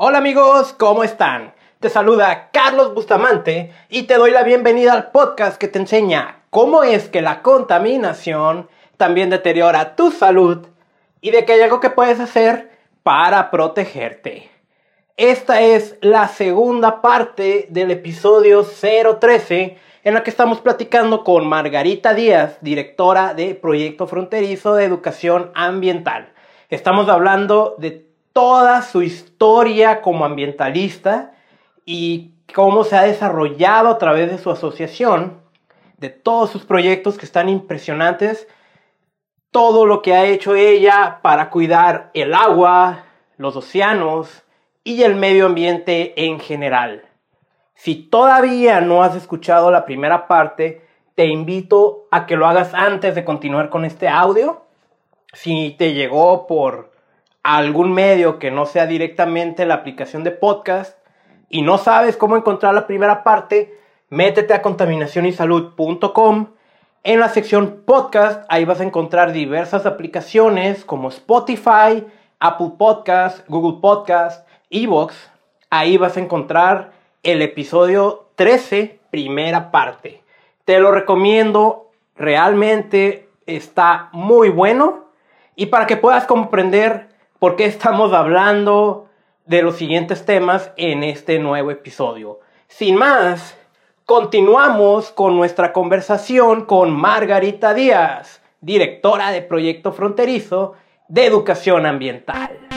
Hola amigos, ¿cómo están? Te saluda Carlos Bustamante y te doy la bienvenida al podcast que te enseña cómo es que la contaminación también deteriora tu salud y de que hay algo que puedes hacer para protegerte. Esta es la segunda parte del episodio 013 en la que estamos platicando con Margarita Díaz, directora de Proyecto Fronterizo de Educación Ambiental. Estamos hablando de toda su historia como ambientalista y cómo se ha desarrollado a través de su asociación, de todos sus proyectos que están impresionantes, todo lo que ha hecho ella para cuidar el agua, los océanos y el medio ambiente en general. Si todavía no has escuchado la primera parte, te invito a que lo hagas antes de continuar con este audio. Si te llegó por algún medio que no sea directamente la aplicación de podcast y no sabes cómo encontrar la primera parte, métete a contaminacionysalud.com. En la sección podcast, ahí vas a encontrar diversas aplicaciones como Spotify, Apple Podcast, Google Podcast, Evox. Ahí vas a encontrar el episodio 13, primera parte. Te lo recomiendo, realmente está muy bueno. Y para que puedas comprender por qué estamos hablando de los siguientes temas en este nuevo episodio. Sin más, continuamos con nuestra conversación con Margarita Díaz, directora de Proyecto Fronterizo de Educación Ambiental.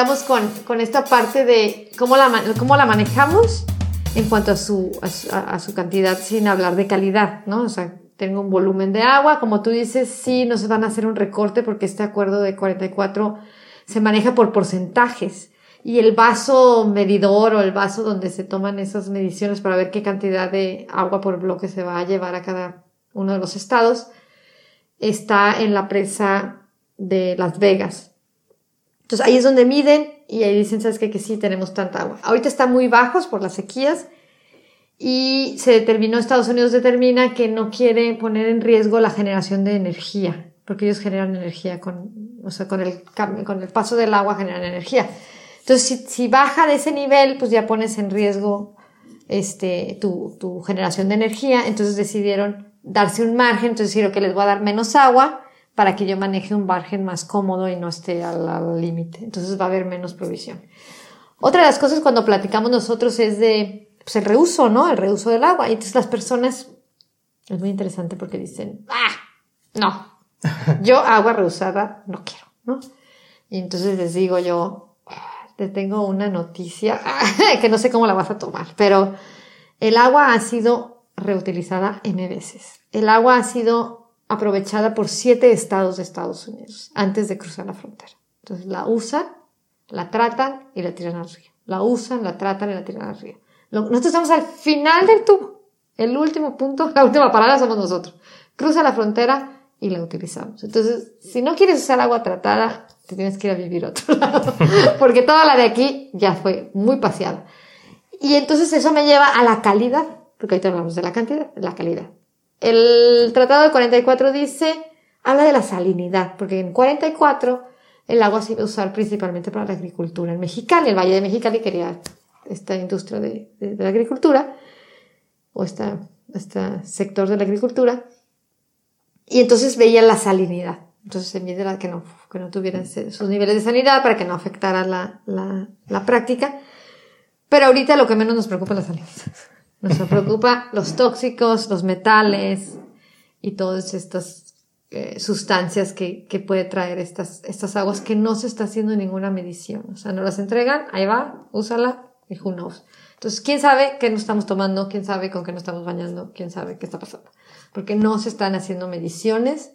Estamos con, esta parte de cómo la, cómo la manejamos en cuanto a su, a su, cantidad, sin hablar de calidad, ¿no? O sea, tengo un volumen de agua, como tú dices, sí, no se van a hacer un recorte porque este acuerdo de 44 se maneja por porcentajes. Y el vaso medidor o el vaso donde se toman esas mediciones para ver qué cantidad de agua por bloque se va a llevar a cada uno de los estados está en la presa de Las Vegas. Entonces ahí es donde miden y ahí dicen, ¿sabes qué? Que sí tenemos tanta agua. Ahorita están muy bajos por las sequías y se determinó, Estados Unidos determina que no quiere poner en riesgo la generación de energía, porque ellos generan energía con, o sea, con el, con el paso del agua generan energía. Entonces, si, si baja de ese nivel, pues ya pones en riesgo este, tu, tu generación de energía. Entonces decidieron darse un margen, entonces decir, que les voy a dar menos agua, para que yo maneje un margen más cómodo y no esté al límite. Entonces va a haber menos provisión. Otra de las cosas cuando platicamos nosotros es de pues, el reuso, ¿no? El reuso del agua. Y entonces las personas, es muy interesante porque dicen, ah, no, yo agua reusada no quiero, ¿no? Y entonces les digo yo, te tengo una noticia que no sé cómo la vas a tomar, pero el agua ha sido reutilizada N veces. El agua ha sido aprovechada por siete estados de Estados Unidos antes de cruzar la frontera. Entonces la usan, la tratan y la tiran al río. La usan, la tratan y la tiran al río. Nosotros estamos al final del tubo. El último punto, la última parada somos nosotros. Cruza la frontera y la utilizamos. Entonces, si no quieres usar agua tratada, te tienes que ir a vivir a otro lado. Porque toda la de aquí ya fue muy paseada. Y entonces eso me lleva a la calidad. Porque ahorita hablamos de la cantidad, la calidad. El Tratado de 44 dice, habla de la salinidad, porque en 44 el agua se iba a usar principalmente para la agricultura. En Mexicali, el Valle de Mexicali quería esta industria de, la agricultura, o este sector de la agricultura, y entonces veía la salinidad. Entonces se mide que no, que no tuvieran sus niveles de sanidad para que no afectara la, la práctica. Pero ahorita lo que menos nos preocupa es la salinidad. Nos preocupa los tóxicos, los metales y todas estas eh, sustancias que, que, puede traer estas, estas aguas que no se está haciendo ninguna medición. O sea, no las entregan, ahí va, úsala y who knows. Entonces, ¿quién sabe qué nos estamos tomando? ¿Quién sabe con qué nos estamos bañando? ¿Quién sabe qué está pasando? Porque no se están haciendo mediciones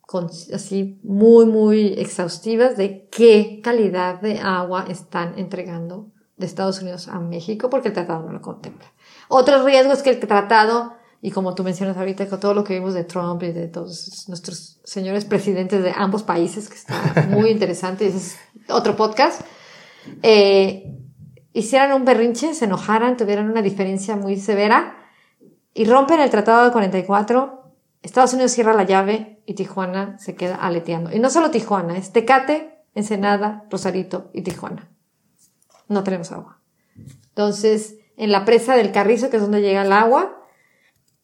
con, así muy, muy exhaustivas de qué calidad de agua están entregando de Estados Unidos a México porque el tratado no lo contempla. Otro riesgo es que el tratado, y como tú mencionas ahorita, con todo lo que vimos de Trump y de todos nuestros señores presidentes de ambos países, que está muy interesante, ese es otro podcast, eh, hicieran un berrinche, se enojaran, tuvieran una diferencia muy severa y rompen el tratado de 44, Estados Unidos cierra la llave y Tijuana se queda aleteando. Y no solo Tijuana, es Tecate, Ensenada, Rosarito y Tijuana. No tenemos agua. Entonces, en la presa del Carrizo, que es donde llega el agua,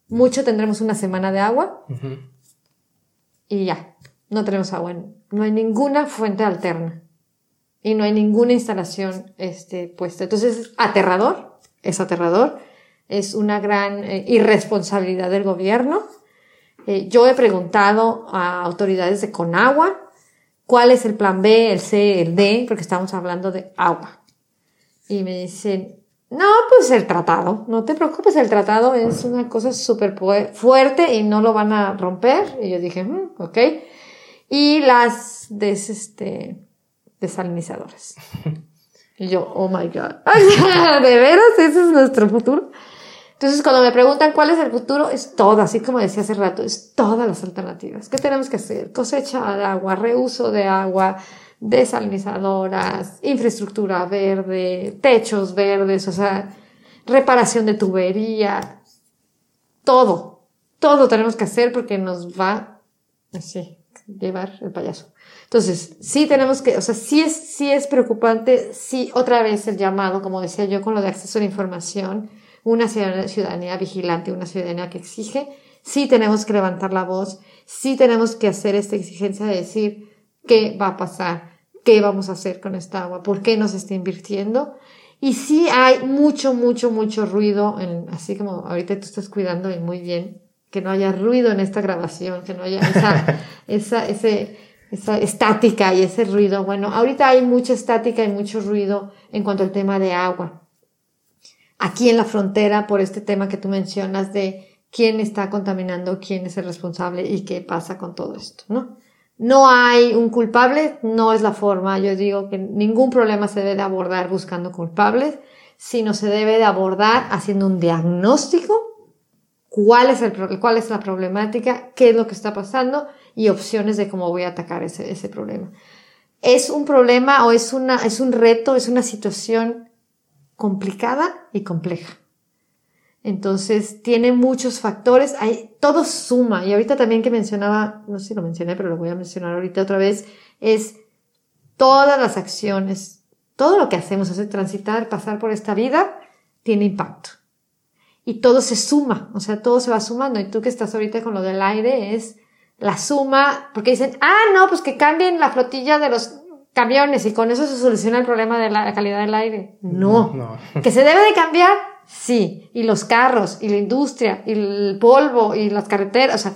mucho tendremos una semana de agua y ya, no tenemos agua. No hay ninguna fuente alterna y no hay ninguna instalación este, puesta. Entonces, es aterrador, es aterrador, es una gran eh, irresponsabilidad del gobierno. Eh, yo he preguntado a autoridades de Conagua cuál es el plan B, el C, el D, porque estamos hablando de agua. Y me dicen, no, pues el tratado, no te preocupes, el tratado es una cosa súper fuerte y no lo van a romper. Y yo dije, mm, ok. Y las des, este, desalinizadoras. Y yo, oh my God. ¿De veras? ¿Ese es nuestro futuro? Entonces, cuando me preguntan cuál es el futuro, es todo, así como decía hace rato, es todas las alternativas. ¿Qué tenemos que hacer? Cosecha de agua, reuso de agua, desalinizadoras, infraestructura verde, techos verdes, o sea, reparación de tubería, todo, todo tenemos que hacer porque nos va así, llevar el payaso. Entonces, sí tenemos que, o sea, sí es, sí es preocupante, sí, otra vez el llamado, como decía yo, con lo de acceso a la información, una ciudadanía vigilante, una ciudadanía que exige, sí tenemos que levantar la voz, sí tenemos que hacer esta exigencia de decir qué va a pasar, qué vamos a hacer con esta agua, por qué nos está invirtiendo. Y sí hay mucho, mucho, mucho ruido, en, así como ahorita tú estás cuidando y muy bien, que no haya ruido en esta grabación, que no haya esa, esa, ese, esa estática y ese ruido. Bueno, ahorita hay mucha estática y mucho ruido en cuanto al tema de agua. Aquí en la frontera, por este tema que tú mencionas de quién está contaminando, quién es el responsable y qué pasa con todo esto, ¿no? No hay un culpable, no es la forma. Yo digo que ningún problema se debe de abordar buscando culpables, sino se debe de abordar haciendo un diagnóstico, cuál es, el, cuál es la problemática, qué es lo que está pasando y opciones de cómo voy a atacar ese, problema. Es un problema o es un reto, es una situación complicada y compleja. Entonces, tiene muchos factores, hay, todo suma. Y ahorita también que mencionaba, no sé si lo mencioné, pero lo voy a mencionar ahorita otra vez, es todas las acciones, todo lo que hacemos, hacer transitar, pasar por esta vida, tiene impacto. Y todo se suma, o sea, todo se va sumando. Y tú que estás ahorita con lo del aire es la suma, porque dicen, ah, no, pues que cambien la flotilla de los camiones y con eso se soluciona el problema de la calidad del aire. No, no. que se debe de cambiar, sí. Y los carros, y la industria, y el polvo, y las carreteras, o sea,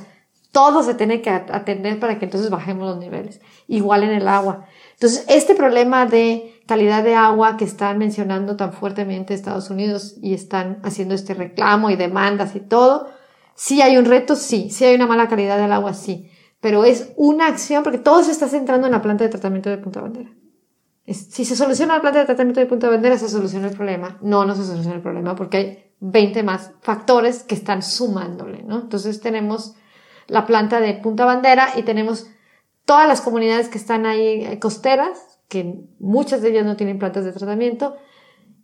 todo se tiene que atender para que entonces bajemos los niveles. Igual en el agua. Entonces, este problema de calidad de agua que están mencionando tan fuertemente Estados Unidos y están haciendo este reclamo y demandas y todo, sí hay un reto, sí, sí hay una mala calidad del agua, sí pero es una acción porque todo se está centrando en la planta de tratamiento de Punta Bandera. Si se soluciona la planta de tratamiento de Punta Bandera, se soluciona el problema. No, no se soluciona el problema porque hay 20 más factores que están sumándole, ¿no? Entonces tenemos la planta de Punta Bandera y tenemos todas las comunidades que están ahí eh, costeras, que muchas de ellas no tienen plantas de tratamiento,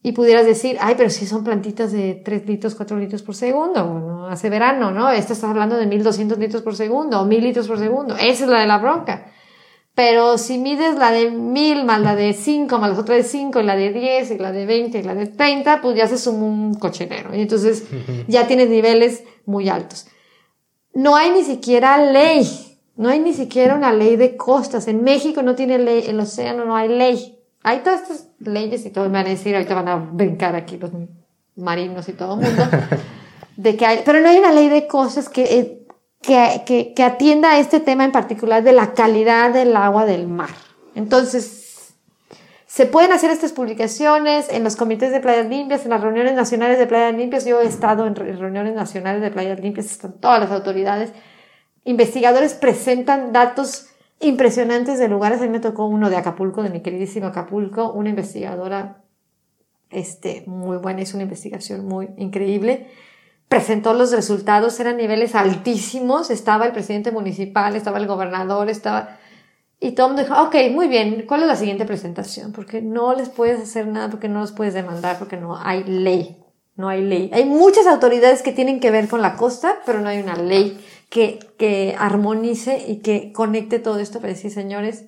y pudieras decir, ay, pero si son plantitas de 3 litros, 4 litros por segundo, bueno, hace verano, ¿no? Esta estás hablando de 1200 litros por segundo o 1000 litros por segundo. Esa es la de la bronca. Pero si mides la de 1000 más la de 5 más la otra de 5 y la de 10 y la de 20 y la de 30, pues ya se suma un cochinero. Y entonces ya tienes niveles muy altos. No hay ni siquiera ley. No hay ni siquiera una ley de costas. En México no tiene ley, en el océano no hay ley. Hay todas estas leyes y todo, me van a decir, ahorita van a brincar aquí los marinos y todo el mundo, de que hay, pero no hay una ley de cosas que, eh, que, que, que atienda a este tema en particular de la calidad del agua del mar. Entonces, se pueden hacer estas publicaciones en los comités de playas limpias, en las reuniones nacionales de playas limpias. Yo he estado en reuniones nacionales de playas limpias, están todas las autoridades. Investigadores presentan datos impresionantes de lugares. A mí me tocó uno de Acapulco, de mi queridísimo Acapulco, una investigadora este, muy buena, hizo una investigación muy increíble. Presentó los resultados, eran niveles altísimos. Estaba el presidente municipal, estaba el gobernador, estaba. Y mundo dijo, ok, muy bien, ¿cuál es la siguiente presentación? Porque no les puedes hacer nada, porque no los puedes demandar, porque no hay ley. No hay ley. Hay muchas autoridades que tienen que ver con la costa, pero no hay una ley que, que armonice y que conecte todo esto para decir, señores,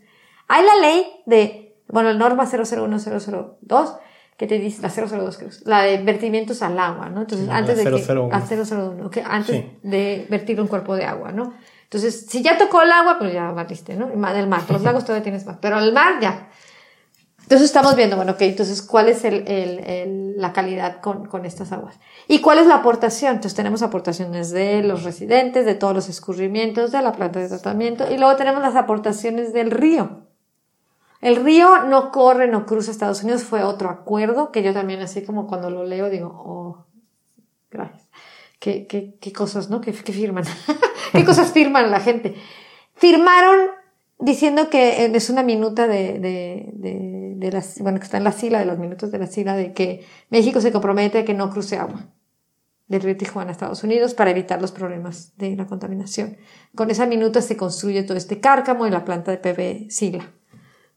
hay la ley de, bueno, norma 001002, que te dice, la 002 creo, la de vertimientos al agua, ¿no? Entonces, antes de que, a 001, que antes de vertir un cuerpo de agua, ¿no? Entonces, si ya tocó el agua, pues ya batiste, ¿no? Del mar, los lagos todavía tienes más, pero el mar ya. Entonces estamos viendo, bueno, ok, entonces, ¿cuál es el, el, el, la calidad con, con estas aguas? ¿Y cuál es la aportación? Entonces tenemos aportaciones de los residentes, de todos los escurrimientos, de la planta de tratamiento, y luego tenemos las aportaciones del río. El río no corre, no cruza Estados Unidos, fue otro acuerdo que yo también así como cuando lo leo digo, oh, gracias. Qué, qué, qué cosas, ¿no? ¿Qué, qué firman? ¿Qué cosas firman la gente? Firmaron diciendo que es una minuta de, de, de, de las, bueno, que está en la sila, de los minutos de la sila, de que México se compromete a que no cruce agua del río Tijuana a Estados Unidos para evitar los problemas de la contaminación. Con esa minuta se construye todo este cárcamo y la planta de PV Sila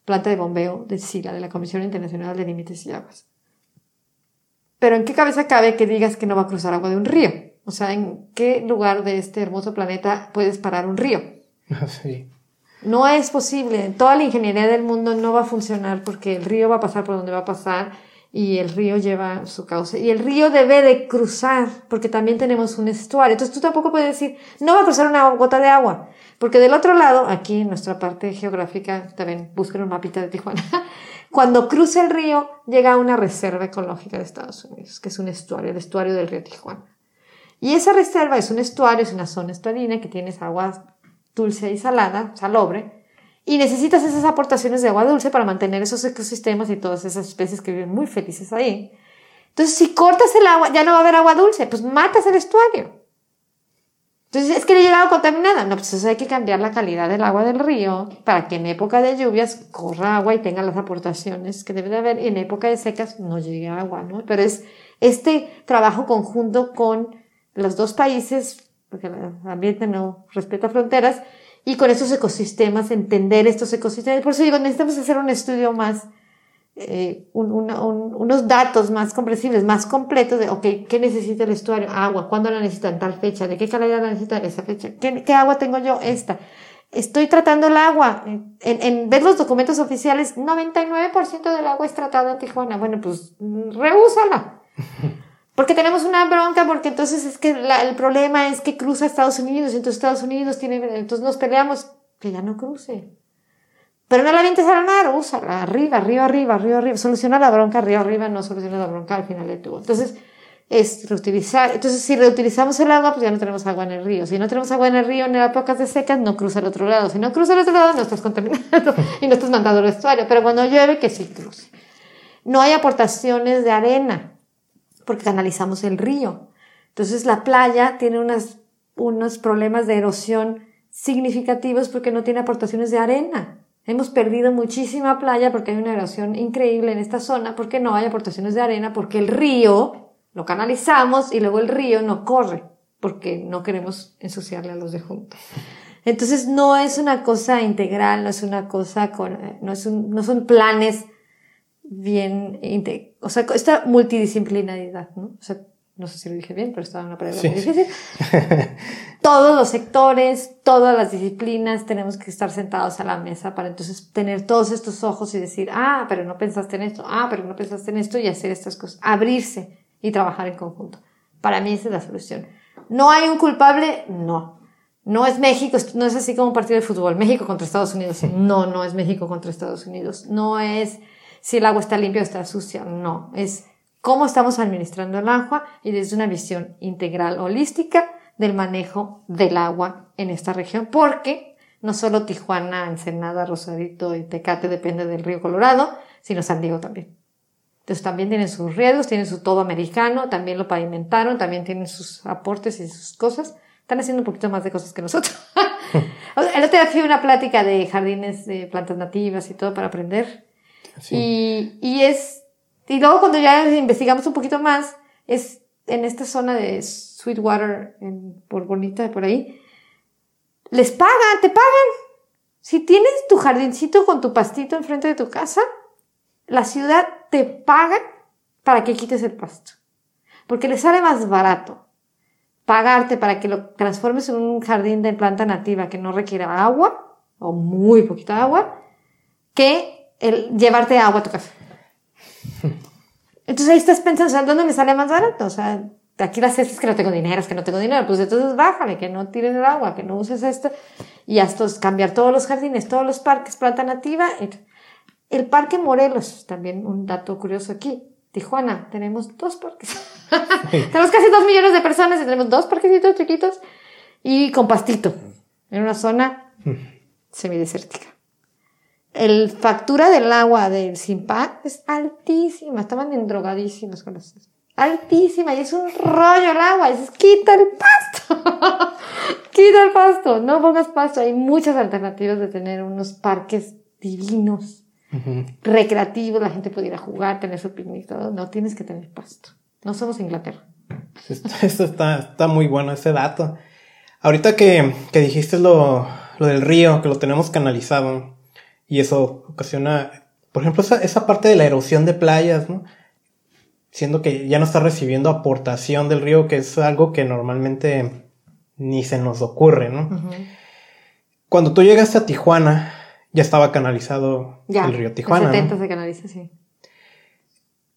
planta de bombeo de SILA, de la Comisión Internacional de Límites y Aguas. Pero ¿en qué cabeza cabe que digas que no va a cruzar agua de un río? O sea, ¿en qué lugar de este hermoso planeta puedes parar un río? Sí. No es posible. Toda la ingeniería del mundo no va a funcionar porque el río va a pasar por donde va a pasar y el río lleva su cauce. Y el río debe de cruzar porque también tenemos un estuario. Entonces tú tampoco puedes decir, no va a cruzar una gota de agua. Porque del otro lado, aquí en nuestra parte geográfica, también busquen un mapita de Tijuana, cuando cruza el río llega a una reserva ecológica de Estados Unidos, que es un estuario, el estuario del río Tijuana. Y esa reserva es un estuario, es una zona estuarina que tienes agua dulce y salada, salobre, y necesitas esas aportaciones de agua dulce para mantener esos ecosistemas y todas esas especies que viven muy felices ahí. Entonces, si cortas el agua, ya no va a haber agua dulce, pues matas el estuario. Entonces, es que le llegado contaminada. No, pues hay que cambiar la calidad del agua del río para que en época de lluvias corra agua y tenga las aportaciones que debe de haber. Y en época de secas no llegue agua, ¿no? Pero es este trabajo conjunto con los dos países, porque el ambiente no respeta fronteras, y con estos ecosistemas, entender estos ecosistemas. Por eso digo, necesitamos hacer un estudio más eh, un, un, unos datos más comprensibles, más completos de, ok, ¿qué necesita el estuario? Agua, ¿cuándo la necesitan? Tal fecha, ¿de qué calidad la necesitan? Esa fecha, ¿qué, qué agua tengo yo? Esta. Estoy tratando el agua. En, en ver los documentos oficiales, 99% del agua es tratada en Tijuana. Bueno, pues rehúsala. Porque tenemos una bronca, porque entonces es que la, el problema es que cruza Estados Unidos, entonces Estados Unidos tiene, entonces nos peleamos, que ya no cruce. Pero no la avientes al mar, úsala, arriba, arriba, arriba, arriba, arriba. Soluciona la bronca arriba, arriba, no soluciona la bronca al final de tubo. Entonces, es reutilizar. Entonces, si reutilizamos el agua, pues ya no tenemos agua en el río. Si no tenemos agua en el río en épocas de secas, no cruza al otro lado. Si no cruza al otro lado, no estás contaminando y no estás mandando el estuario. Pero cuando llueve, que sí cruce. No hay aportaciones de arena, porque canalizamos el río. Entonces, la playa tiene unas, unos problemas de erosión significativos porque no tiene aportaciones de arena. Hemos perdido muchísima playa porque hay una erosión increíble en esta zona, porque no hay aportaciones de arena, porque el río lo canalizamos y luego el río no corre, porque no queremos ensuciarle a los de juntos. Entonces no es una cosa integral, no es una cosa con, no, es un, no son planes bien, o sea, esta multidisciplinaridad, ¿no? O sea, no sé si lo dije bien, pero estaba en una palabra muy difícil. Todos los sectores, todas las disciplinas, tenemos que estar sentados a la mesa para entonces tener todos estos ojos y decir, ah, pero no pensaste en esto, ah, pero no pensaste en esto y hacer estas cosas, abrirse y trabajar en conjunto. Para mí esa es la solución. ¿No hay un culpable? No. No es México, no es así como un partido de fútbol, México contra Estados Unidos. No, no es México contra Estados Unidos. No es si el agua está limpia o está sucia. No, es cómo estamos administrando el agua y desde una visión integral holística del manejo del agua en esta región, porque no solo Tijuana, Ensenada, Rosarito y Tecate depende del río Colorado, sino San Diego también. Entonces también tienen sus riesgos, tienen su todo americano, también lo pavimentaron, también tienen sus aportes y sus cosas. Están haciendo un poquito más de cosas que nosotros. el otro día fui una plática de jardines de plantas nativas y todo para aprender. Y, y es Y luego cuando ya investigamos un poquito más, es en esta zona de Sweetwater, en, por Bonita, por ahí, les pagan, te pagan. Si tienes tu jardincito con tu pastito enfrente de tu casa, la ciudad te paga para que quites el pasto. Porque le sale más barato pagarte para que lo transformes en un jardín de planta nativa que no requiera agua o muy poquita agua que el llevarte agua a tu casa. Entonces ahí estás pensando, ¿dónde me sale más barato? O sea, aquí las es que no tengo dinero, es que no tengo dinero, pues entonces bájale, que no tires el agua, que no uses esto. Y es cambiar todos los jardines, todos los parques, planta nativa. El Parque Morelos, también un dato curioso aquí. Tijuana, tenemos dos parques. tenemos casi dos millones de personas y tenemos dos parquecitos chiquitos y con pastito, en una zona semidesértica. El factura del agua del Simpa es altísima, estaban endrogadísimos con eso. Altísima, y es un rollo el agua, es quita el pasto, quita el pasto, no pongas pasto. Hay muchas alternativas de tener unos parques divinos recreativo, la gente pudiera jugar, tener su picnic, todo. No tienes que tener pasto. No somos Inglaterra. Esto, está, está muy bueno, ese dato. Ahorita que, que dijiste lo, lo, del río, que lo tenemos canalizado, y eso ocasiona, por ejemplo, esa, esa, parte de la erosión de playas, ¿no? Siendo que ya no está recibiendo aportación del río, que es algo que normalmente ni se nos ocurre, ¿no? Cuando tú llegaste a Tijuana, ya estaba canalizado el río Tijuana. En 70 se canaliza, sí.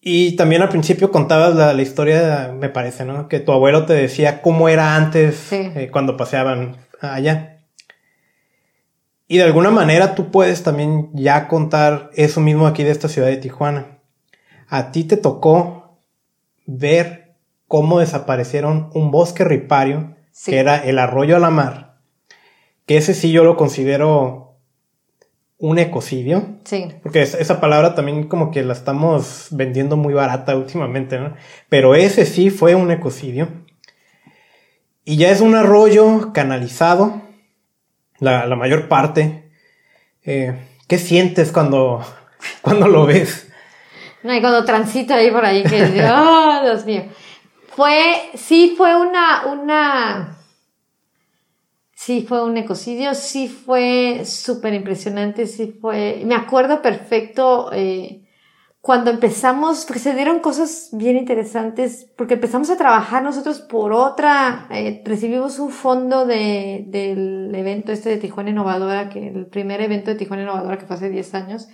Y también al principio contabas la, historia, me parece, ¿no? Que tu abuelo te decía cómo era antes eh, cuando paseaban allá. Y de alguna manera tú puedes también ya contar eso mismo aquí de esta ciudad de Tijuana. A ti te tocó ver cómo desaparecieron un bosque ripario, que era el arroyo a la mar, que ese sí yo lo considero un ecocidio. Sí. Porque esa palabra también como que la estamos vendiendo muy barata últimamente, ¿no? Pero ese sí fue un ecocidio. Y ya es un arroyo canalizado, la, mayor parte. Eh, ¿Qué sientes cuando, cuando lo ves? No, y cuando transito ahí por ahí, que, oh, Dios mío. Fue, sí fue una, una, sí fue un ecocidio, sí fue súper impresionante, sí fue, me acuerdo perfecto eh, cuando empezamos, porque se dieron cosas bien interesantes, porque empezamos a trabajar nosotros por otra, eh, recibimos un fondo de, del evento este de Tijuana Innovadora, que el primer evento de Tijuana Innovadora que fue hace 10 años,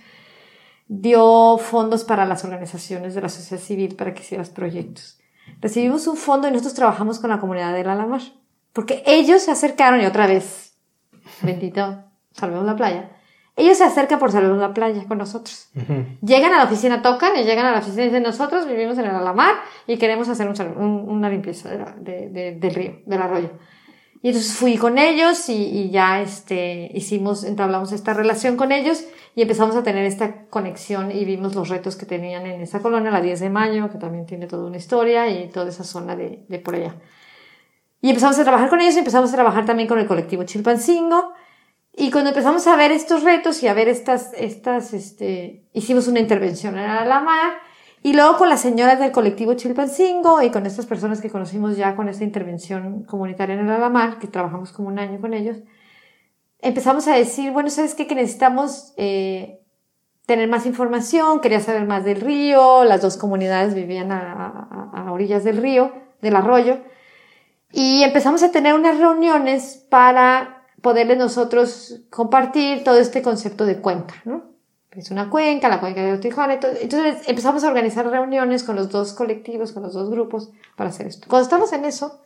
dio fondos para las organizaciones de la sociedad civil para que hicieras proyectos. Recibimos un fondo y nosotros trabajamos con la comunidad de La Lamar. Porque ellos se acercaron y otra vez, bendito, salvemos la playa. Ellos se acercan por salvemos la playa con nosotros. Llegan a la oficina, tocan y llegan a la oficina y dicen, nosotros vivimos en el Alamar y queremos hacer una limpieza del río, del arroyo. Y entonces fui con ellos y, y, ya este, hicimos, entablamos esta relación con ellos y empezamos a tener esta conexión y vimos los retos que tenían en esa colonia, la 10 de mayo, que también tiene toda una historia y toda esa zona de, de por allá. Y empezamos a trabajar con ellos y empezamos a trabajar también con el colectivo Chilpancingo. Y cuando empezamos a ver estos retos y a ver estas, estas, este, hicimos una intervención en la mar. Y luego con las señoras del colectivo Chilpancingo y con estas personas que conocimos ya con esta intervención comunitaria en Alamar, que trabajamos como un año con ellos, empezamos a decir, bueno, ¿sabes qué? Que necesitamos eh, tener más información, quería saber más del río, las dos comunidades vivían a, a, a orillas del río, del arroyo. Y empezamos a tener unas reuniones para poderles nosotros compartir todo este concepto de cuenca, ¿no? Es una cuenca, la cuenca de Tijuana. Entonces empezamos a organizar reuniones con los dos colectivos, con los dos grupos para hacer esto. Cuando estamos en eso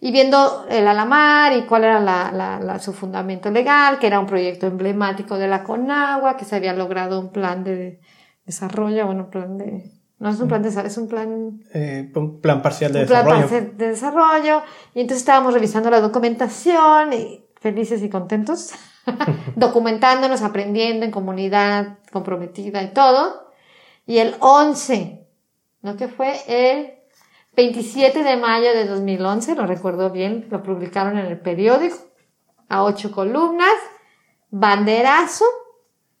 y viendo el Alamar y cuál era la, la, su fundamento legal, que era un proyecto emblemático de la Conagua, que se había logrado un plan de desarrollo, bueno, un plan de no es un plan de es un plan... Eh, un plan parcial de un desarrollo. Plan parcial de desarrollo. Y entonces estábamos revisando la documentación y felices y contentos, documentándonos, aprendiendo en comunidad comprometida y todo. Y el 11, ¿no? Que fue el 27 de mayo de 2011, lo recuerdo bien, lo publicaron en el periódico, a ocho columnas, banderazo,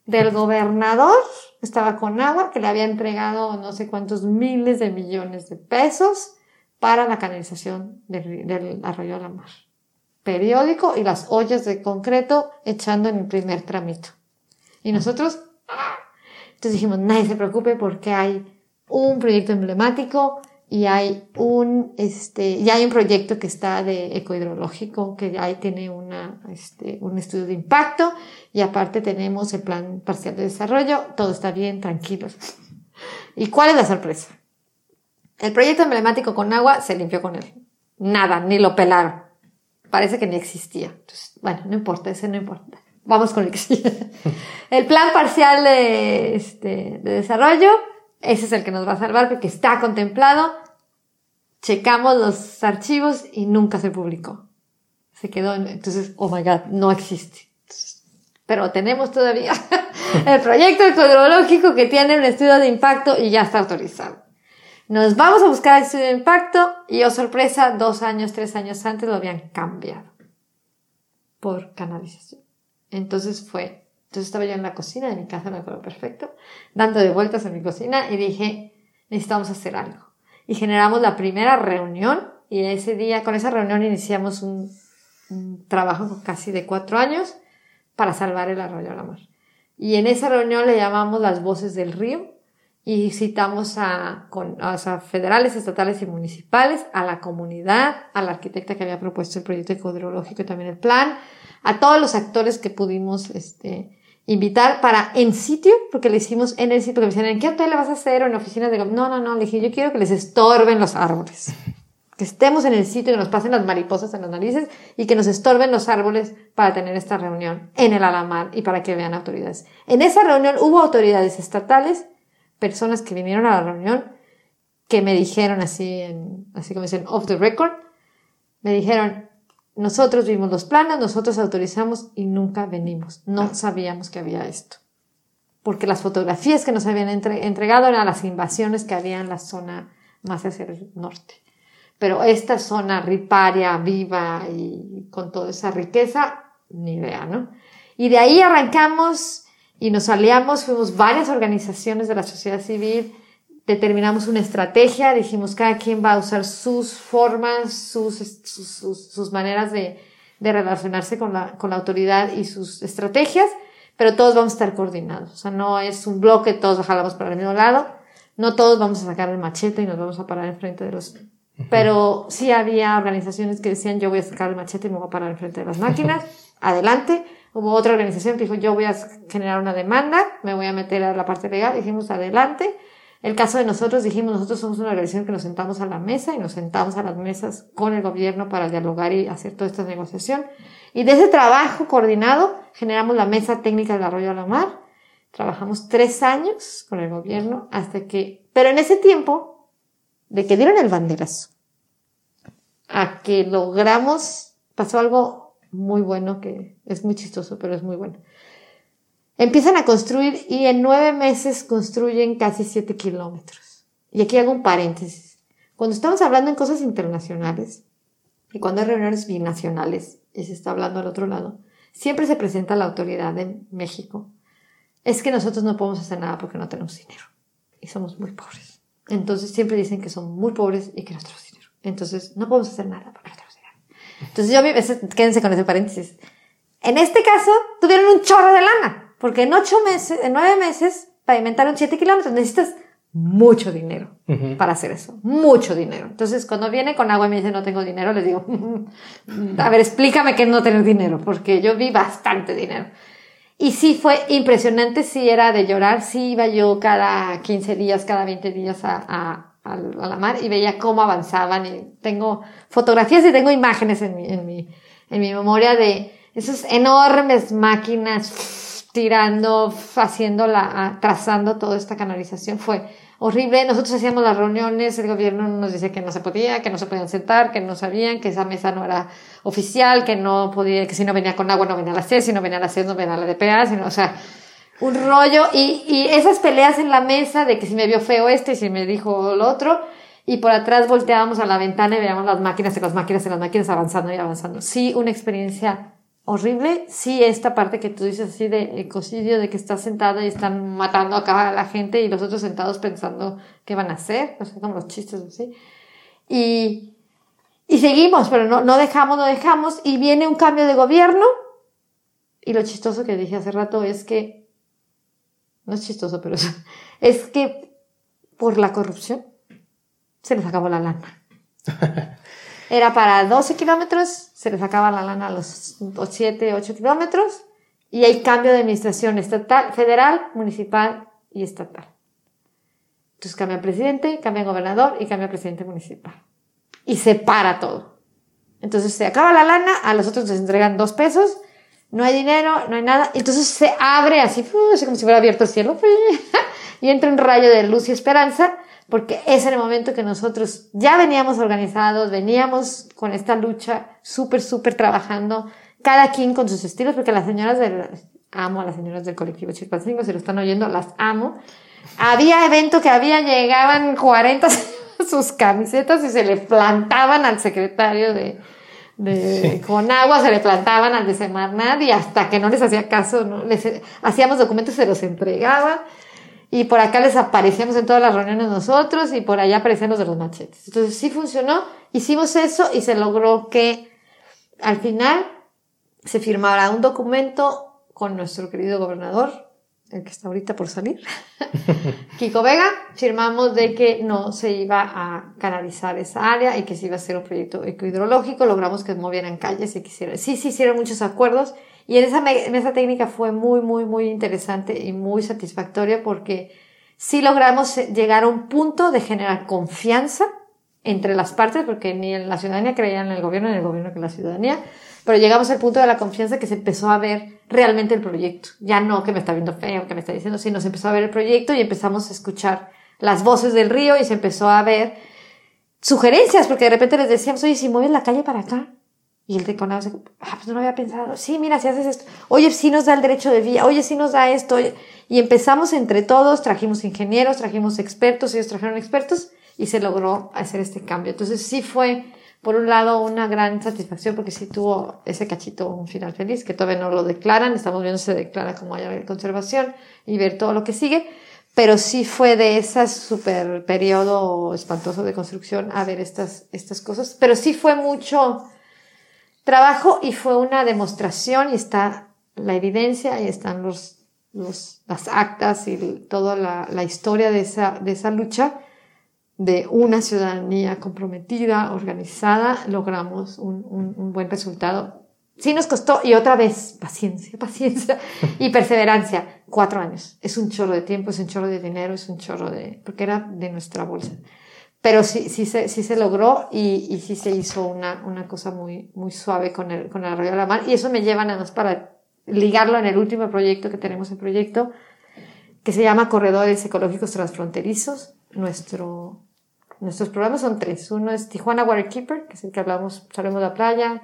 del gobernador, estaba con agua, que le había entregado no sé cuántos miles de millones de pesos para la canalización del, del arroyo de la mar. Periódico y las ollas de concreto echando en el primer tramito. Y nosotros, entonces dijimos, nadie se preocupe porque hay un proyecto emblemático y hay un, este, ya hay un proyecto que está de ecohidrológico, que ahí tiene una, este, un estudio de impacto y aparte tenemos el plan parcial de desarrollo, todo está bien, tranquilos. ¿Y cuál es la sorpresa? El proyecto emblemático con agua se limpió con él. Nada, ni lo pelaron. Parece que ni existía. Entonces, bueno, no importa, ese no importa. Vamos con el que sigue. El plan parcial de, este, de desarrollo ese es el que nos va a salvar porque está contemplado. Checamos los archivos y nunca se publicó. Se quedó, en, entonces, oh my god, no existe. Pero tenemos todavía el proyecto hidrológico que tiene un estudio de impacto y ya está autorizado. Nos vamos a buscar el estudio de impacto y, oh sorpresa, dos años, tres años antes lo habían cambiado por canalización. Entonces fue entonces estaba yo en la cocina de mi casa, me acuerdo perfecto, dando de vueltas en mi cocina y dije, necesitamos hacer algo. Y generamos la primera reunión y ese día, con esa reunión iniciamos un, trabajo casi de cuatro años para salvar el arroyo de la mar. Y en esa reunión le llamamos las voces del río y citamos a, con, a, federales, estatales y municipales, a la comunidad, a la arquitecta que había propuesto el proyecto hidrológico y también el plan, a todos los actores que pudimos este, invitar para en sitio, porque le hicimos en el sitio, porque me decían, ¿en qué hotel le vas a hacer o en oficinas de... No, no, no, le dije, yo quiero que les estorben los árboles. Que estemos en el sitio, que nos pasen las mariposas en las narices y que nos estorben los árboles para tener esta reunión en el Alamar y para que vean autoridades. En esa reunión hubo autoridades estatales, personas que vinieron a la reunión, que me dijeron así, en, así como dicen, off the record, me dijeron, nosotros vimos los planos, nosotros autorizamos y nunca venimos. No sabíamos que había esto. Porque las fotografías que nos habían entregado eran las invasiones que había en la zona más hacia el norte. Pero esta zona riparia, viva y con toda esa riqueza, ni idea, ¿no? Y de ahí arrancamos y nos aliamos, fuimos varias organizaciones de la sociedad civil, determinamos una estrategia, dijimos cada quien va a usar sus formas, sus, sus, sus, maneras de, de relacionarse con la, con la autoridad y sus estrategias, pero todos vamos a estar coordinados. O sea, no es un bloque, todos jalamos para el mismo lado, no todos vamos a sacar el machete y nos vamos a parar enfrente de los... Pero sí había organizaciones que decían yo voy a sacar el machete y me voy a parar enfrente de las máquinas, adelante. Hubo otra organización que dijo yo voy a generar una demanda, me voy a meter a la parte legal, dijimos adelante el caso de nosotros, dijimos, nosotros somos una organización que nos sentamos a la mesa y nos sentamos a las mesas con el gobierno para dialogar y hacer toda esta negociación. Y de ese trabajo coordinado generamos la mesa técnica del arroyo a la mar. Trabajamos tres años con el gobierno hasta que, pero en ese tiempo, de que dieron el banderazo a que logramos, pasó algo muy bueno que es muy chistoso, pero es muy bueno. Empiezan a construir y en nueve meses construyen casi siete kilómetros. Y aquí hago un paréntesis. Cuando estamos hablando en cosas internacionales y cuando hay reuniones binacionales y se está hablando al otro lado, siempre se presenta la autoridad de México. Es que nosotros no podemos hacer nada porque no tenemos dinero y somos muy pobres. Entonces siempre dicen que son muy pobres y que no tenemos dinero. Entonces no podemos hacer nada porque no tenemos. Entonces yo a veces, quédense con ese paréntesis. En este caso, tuvieron un chorro de lana porque en ocho meses, en nueve meses, pavimentaron siete kilómetros. Necesitas mucho dinero para hacer eso. Mucho dinero. Entonces, cuando viene con agua y me dice no tengo dinero, les digo, a ver, explícame qué es no tener dinero, porque yo vi bastante dinero. Y sí fue impresionante, sí era de llorar, sí iba yo cada 15 días, cada 20 días a, a, a, la mar y veía cómo avanzaban y tengo fotografías y tengo imágenes en mi, en mi, en mi memoria de esas enormes máquinas tirando, haciendo la, trazando toda esta canalización. Fue horrible. Nosotros hacíamos las reuniones, el gobierno nos decía que no se podía, que no se podían sentar, que no sabían, que esa mesa no era oficial, que no podía, que si no venía con agua no venía la C, si no venía la C no venía la DPA, sino, o sea, un rollo. Y, y esas peleas en la mesa de que si me vio feo este y si me dijo lo otro, y por atrás volteábamos a la ventana y veíamos las máquinas y las máquinas y las máquinas avanzando y avanzando. Sí, una experiencia horrible. Sí, esta parte que tú dices así de ecocidio, de que estás sentada y están matando acá a la gente y los otros sentados pensando qué van a hacer, o sea, como los chistes así. Y, y seguimos, pero no, no dejamos, no dejamos, y viene un cambio de gobierno. Y lo chistoso que dije hace rato es que, no es chistoso, pero es, es que por la corrupción se les acabó la lana. Era para 12 kilómetros, se les acaba la lana a los 7, 8 kilómetros y hay cambio de administración estatal, federal, municipal y estatal. Entonces cambia presidente, cambia gobernador y cambia presidente municipal. Y se para todo. Entonces se acaba la lana, a los otros les entregan dos pesos, no hay dinero, no hay nada. Entonces se abre así, como si hubiera abierto el cielo, y entra un rayo de luz y esperanza porque es el momento que nosotros ya veníamos organizados, veníamos con esta lucha súper, súper trabajando, cada quien con sus estilos, porque las señoras del, amo a las señoras del colectivo si lo están oyendo, las amo. Había evento que había, llegaban 40 sus camisetas y se le plantaban al secretario de, de con agua, se le plantaban al de Semarnat y hasta que no les hacía caso, ¿no? les hacíamos documentos, se los entregaban y por acá les aparecíamos en todas las reuniones nosotros y por allá aparecían los de los machetes. Entonces sí funcionó, hicimos eso y se logró que al final se firmara un documento con nuestro querido gobernador, el que está ahorita por salir, Kiko Vega, firmamos de que no se iba a canalizar esa área y que se iba a hacer un proyecto ecohidrológico, logramos que movieran calles y quisieran, sí, sí hicieron muchos acuerdos. Y en esa mesa técnica fue muy, muy, muy interesante y muy satisfactoria porque sí logramos llegar a un punto de generar confianza entre las partes, porque ni en la ciudadanía creían en el gobierno, ni en el gobierno que en la ciudadanía, pero llegamos al punto de la confianza que se empezó a ver realmente el proyecto. Ya no que me está viendo feo, que me está diciendo, sino se empezó a ver el proyecto y empezamos a escuchar las voces del río y se empezó a ver sugerencias, porque de repente les decíamos, oye, si mueves la calle para acá, y el de Conao se, ah, pues no lo había pensado. Sí, mira, si haces esto. Oye, sí nos da el derecho de vía. Oye, sí nos da esto. Y empezamos entre todos, trajimos ingenieros, trajimos expertos, ellos trajeron expertos y se logró hacer este cambio. Entonces sí fue, por un lado, una gran satisfacción porque sí tuvo ese cachito un final feliz, que todavía no lo declaran. Estamos viendo se declara como de conservación y ver todo lo que sigue. Pero sí fue de ese super periodo espantoso de construcción a ver estas, estas cosas. Pero sí fue mucho, trabajo y fue una demostración y está la evidencia y están los, los, las actas y toda la, la historia de esa, de esa lucha de una ciudadanía comprometida, organizada, logramos un, un, un, buen resultado. Sí nos costó, y otra vez, paciencia, paciencia y perseverancia. Cuatro años. Es un chorro de tiempo, es un chorro de dinero, es un chorro de... porque era de nuestra bolsa pero sí, sí, se, sí se logró y, y sí se hizo una, una cosa muy, muy suave con el, con el arroyo de la mar. Y eso me lleva nada más para ligarlo en el último proyecto que tenemos en proyecto, que se llama Corredores Ecológicos Transfronterizos. Nuestro, nuestros programas son tres. Uno es Tijuana Waterkeeper, que es el que hablamos, salimos de la playa,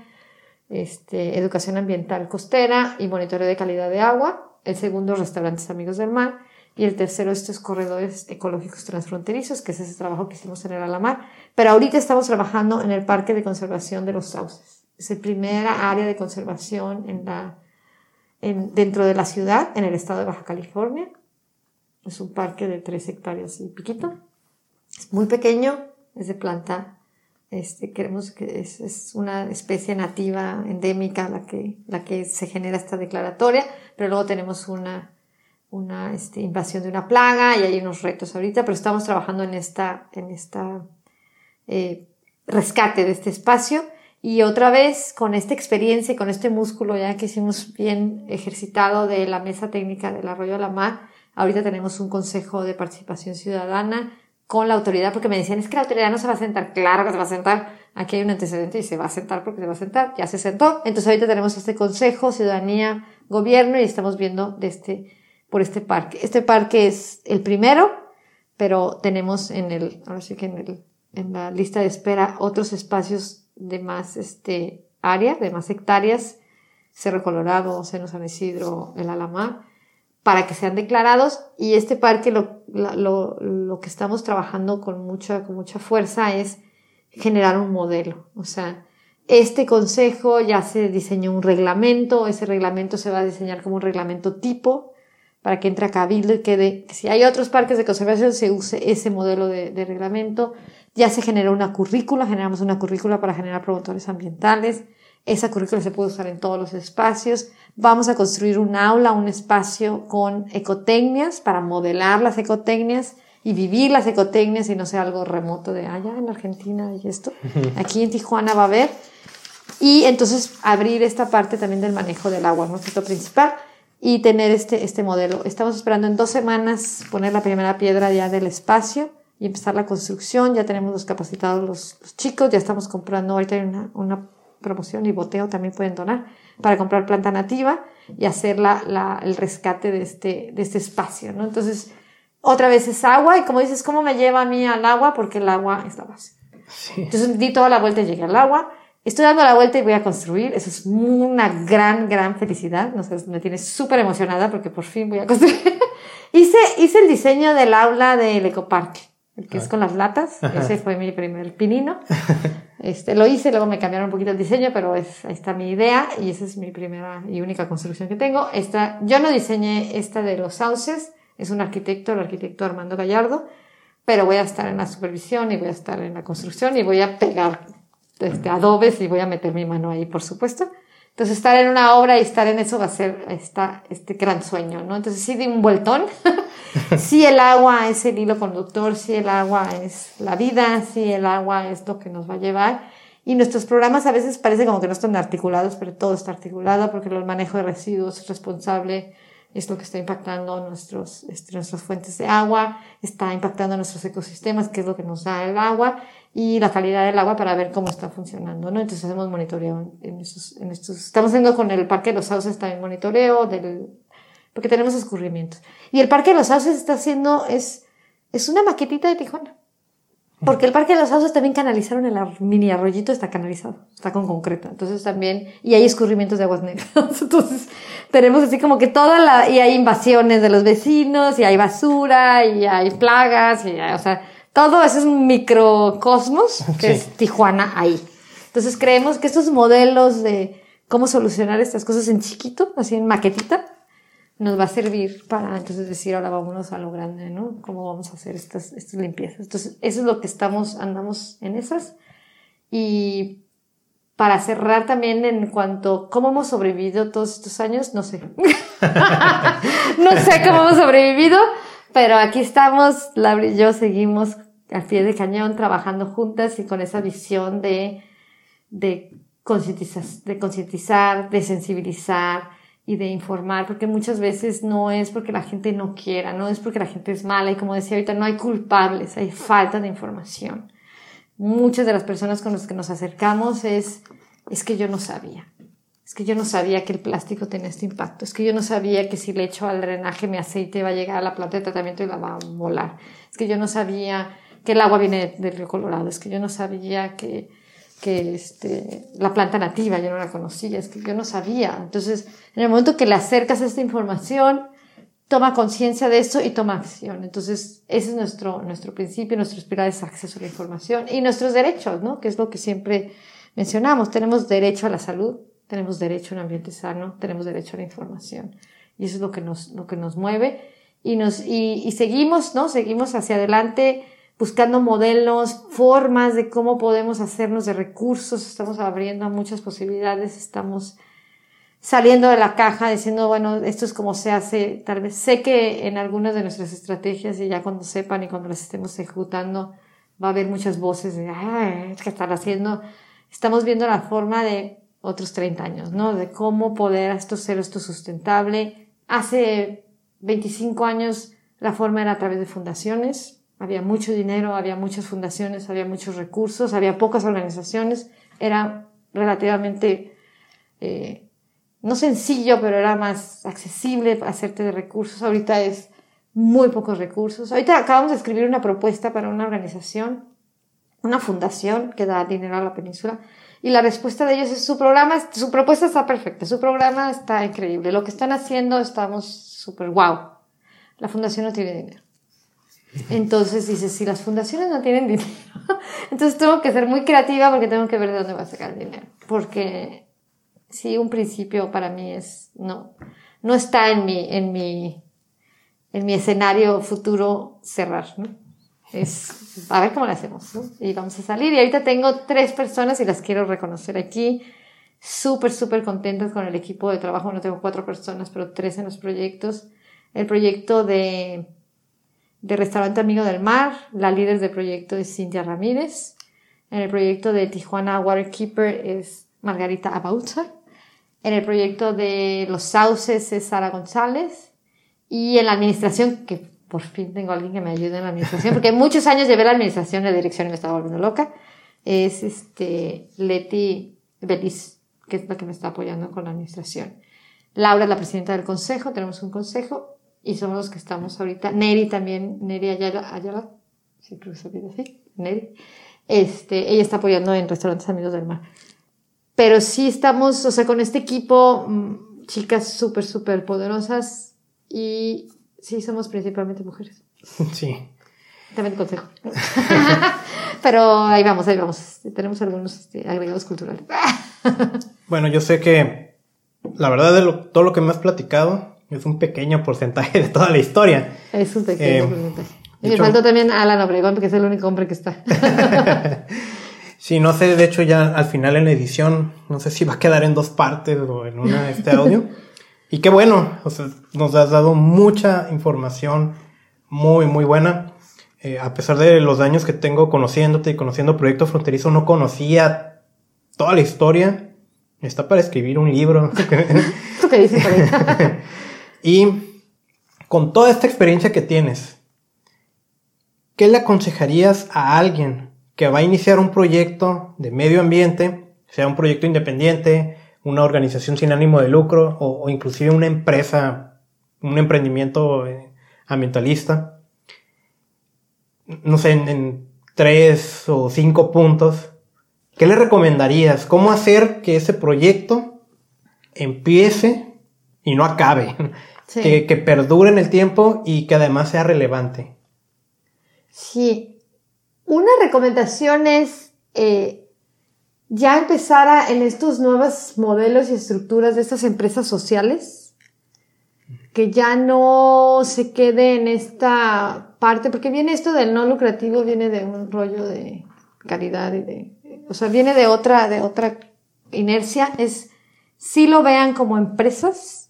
este, educación ambiental costera y monitoreo de calidad de agua. El segundo, Restaurantes Amigos del Mar y el tercero estos corredores ecológicos transfronterizos, que es ese trabajo que hicimos en el Alamar. Pero ahorita estamos trabajando en el Parque de Conservación de los Sauces. Es el primer área de conservación en la, en, dentro de la ciudad, en el estado de Baja California. Es un parque de tres hectáreas y piquito. Es muy pequeño, es de planta. Este, queremos que es, es una especie nativa, endémica, la que, la que se genera esta declaratoria, pero luego tenemos una una este, invasión de una plaga y hay unos retos ahorita, pero estamos trabajando en esta, en esta eh, rescate de este espacio y otra vez con esta experiencia y con este músculo ya que hicimos bien ejercitado de la mesa técnica del arroyo de la mar, ahorita tenemos un consejo de participación ciudadana con la autoridad porque me decían es que la autoridad no se va a sentar, claro que se va a sentar, aquí hay un antecedente y se va a sentar porque se va a sentar, ya se sentó, entonces ahorita tenemos este consejo, ciudadanía, gobierno y estamos viendo de este por este parque. Este parque es el primero, pero tenemos en el, ahora sí que en, el, en la lista de espera otros espacios de más este, área, de más hectáreas, Cerro Colorado, Seno San Isidro, el Alamar, para que sean declarados. Y este parque lo, lo, lo que estamos trabajando con mucha, con mucha fuerza es generar un modelo. O sea, Este consejo ya se diseñó un reglamento, ese reglamento se va a diseñar como un reglamento tipo para que entre a cabildo y quede, si hay otros parques de conservación se use ese modelo de, de reglamento. Ya se generó una currícula, generamos una currícula para generar promotores ambientales. Esa currícula se puede usar en todos los espacios. Vamos a construir un aula, un espacio con ecotecnias para modelar las ecotecnias y vivir las ecotecnias y no sea algo remoto de allá en Argentina y esto. Aquí en Tijuana va a haber. Y entonces abrir esta parte también del manejo del agua, nuestro principal, y tener este, este modelo. Estamos esperando en dos semanas poner la primera piedra ya del espacio y empezar la construcción. Ya tenemos los capacitados los, los chicos, ya estamos comprando, ahorita hay una, una promoción y boteo también pueden donar para comprar planta nativa y hacer la, la, el rescate de este, de este espacio, ¿no? Entonces, otra vez es agua y como dices, ¿cómo me lleva a mí al agua? Porque el agua es la base. Sí. Entonces di toda la vuelta y llegué al agua. Estoy dando la vuelta y voy a construir. Eso es una gran, gran felicidad. No sé, me tiene súper emocionada porque por fin voy a construir. hice, hice el diseño del aula del ecoparque, el que es con las latas. Ese fue mi primer pinino. Este, lo hice, luego me cambiaron un poquito el diseño, pero es, ahí está mi idea y esa es mi primera y única construcción que tengo. Esta, yo no diseñé esta de los sauces, es un arquitecto, el arquitecto Armando Gallardo, pero voy a estar en la supervisión y voy a estar en la construcción y voy a pegar este, adobes y voy a meter mi mano ahí, por supuesto. Entonces, estar en una obra y estar en eso va a ser esta, este gran sueño, ¿no? Entonces, sí, de un vueltón. sí, el agua es el hilo conductor, sí, el agua es la vida, sí, el agua es lo que nos va a llevar. Y nuestros programas a veces parece como que no están articulados, pero todo está articulado porque el manejo de residuos es responsable, es lo que está impactando nuestros, este, nuestras fuentes de agua, está impactando nuestros ecosistemas, que es lo que nos da el agua, y la calidad del agua para ver cómo está funcionando, ¿no? Entonces hacemos monitoreo en estos, en estos, estamos haciendo con el Parque de los Sauces también monitoreo del, porque tenemos escurrimientos. Y el Parque de los Sauces está haciendo, es, es una maquetita de Tijuana. Porque el Parque de los Sauces también canalizaron el mini arroyito, está canalizado, está con concreto. Entonces también, y hay escurrimientos de aguas negras. Entonces tenemos así como que toda la, y hay invasiones de los vecinos, y hay basura, y hay plagas, y hay, o sea, todo eso es un microcosmos que es Tijuana ahí. Entonces creemos que estos modelos de cómo solucionar estas cosas en chiquito, así en maquetita, nos va a servir para entonces decir, ahora vámonos a lo grande, ¿no? ¿Cómo vamos a hacer estas, estas limpiezas? Entonces, eso es lo que estamos, andamos en esas. Y para cerrar también en cuanto cómo hemos sobrevivido todos estos años, no sé. no sé cómo hemos sobrevivido, pero aquí estamos, Laura y yo seguimos al pie de cañón trabajando juntas y con esa visión de, de concientizar, de concientizar, de sensibilizar y de informar, porque muchas veces no es porque la gente no quiera, no es porque la gente es mala y como decía ahorita, no hay culpables, hay falta de información. Muchas de las personas con las que nos acercamos es, es que yo no sabía. Es que yo no sabía que el plástico tenía este impacto. Es que yo no sabía que si le echo al drenaje mi aceite va a llegar a la planta de tratamiento y la va a volar. Es que yo no sabía que el agua viene del río Colorado. Es que yo no sabía que, que este, la planta nativa yo no la conocía. Es que yo no sabía. Entonces, en el momento que le acercas esta información, toma conciencia de eso y toma acción. Entonces, ese es nuestro, nuestro principio, nuestro espiral es acceso a la información y nuestros derechos, ¿no? Que es lo que siempre mencionamos. Tenemos derecho a la salud, tenemos derecho a un ambiente sano, tenemos derecho a la información. Y eso es lo que nos, lo que nos mueve. Y, nos, y, y seguimos, ¿no? Seguimos hacia adelante buscando modelos, formas de cómo podemos hacernos de recursos. Estamos abriendo muchas posibilidades, estamos saliendo de la caja diciendo, bueno, esto es como se hace, tal vez sé que en algunas de nuestras estrategias y ya cuando sepan y cuando las estemos ejecutando, va a haber muchas voces de, ah, ¿qué están haciendo? Estamos viendo la forma de otros 30 años, ¿no? De cómo poder esto ser esto sustentable. Hace 25 años la forma era a través de fundaciones. Había mucho dinero, había muchas fundaciones, había muchos recursos, había pocas organizaciones. Era relativamente, eh, no sencillo, pero era más accesible hacerte de recursos. Ahorita es muy pocos recursos. Ahorita acabamos de escribir una propuesta para una organización, una fundación que da dinero a la península y la respuesta de ellos es su programa, su propuesta está perfecta, su programa está increíble, lo que están haciendo estamos súper wow. La fundación no tiene dinero. Entonces dice, si las fundaciones no tienen dinero, Entonces tengo que ser muy creativa porque tengo que ver de dónde va a sacar el dinero. Porque sí, un principio para mí es, no, no está en mi, en mi, en mi escenario futuro cerrar, ¿no? Es, a ver cómo lo hacemos, ¿no? Y vamos a salir. Y ahorita tengo tres personas y las quiero reconocer aquí. Súper, súper contentas con el equipo de trabajo. No tengo cuatro personas, pero tres en los proyectos. El proyecto de, de Restaurante Amigo del Mar, la líder del proyecto es Cintia Ramírez. En el proyecto de Tijuana Waterkeeper es Margarita Abautza. En el proyecto de Los Sauces es Sara González. Y en la administración, que por fin tengo alguien que me ayude en la administración, porque muchos años llevé la administración de dirección y me estaba volviendo loca, es este Leti Belis, que es la que me está apoyando con la administración. Laura es la presidenta del consejo, tenemos un consejo y somos los que estamos ahorita. Neri también, Neri Ayala, Ayala sí creo que se olvida así, Neri. Este, ella está apoyando en Restaurantes Amigos del Mar. Pero sí estamos, o sea, con este equipo, mm, chicas súper, súper poderosas y sí somos principalmente mujeres. Sí. También consejo. Pero ahí vamos, ahí vamos. Tenemos algunos este, agregados culturales. bueno, yo sé que la verdad de todo lo que me has platicado es un pequeño porcentaje de toda la historia. Es un pequeño eh, porcentaje. Y me faltó también Alan Obregón, porque es el único hombre que está. sí, no sé, de hecho ya al final en la edición, no sé si va a quedar en dos partes o en una este audio. y qué bueno, o sea, nos has dado mucha información muy, muy buena. Eh, a pesar de los años que tengo conociéndote y conociendo Proyecto Fronterizo, no conocía toda la historia. Está para escribir un libro. qué dices por y con toda esta experiencia que tienes, ¿qué le aconsejarías a alguien que va a iniciar un proyecto de medio ambiente, sea un proyecto independiente, una organización sin ánimo de lucro o, inclusive una empresa, un emprendimiento eh, ambientalista, no sé, en, tres o cinco puntos, ¿qué le recomendarías? ¿Cómo hacer que ese proyecto empiece y no acabe? Que, que, perdure en el tiempo y que además sea relevante. Sí. Una recomendación es eh, ya empezara en estos nuevos modelos y estructuras de estas empresas sociales, que ya no se quede en esta parte, porque viene esto del no lucrativo, viene de un rollo de calidad y de, o sea, viene de otra, de otra inercia, es si lo vean como empresas,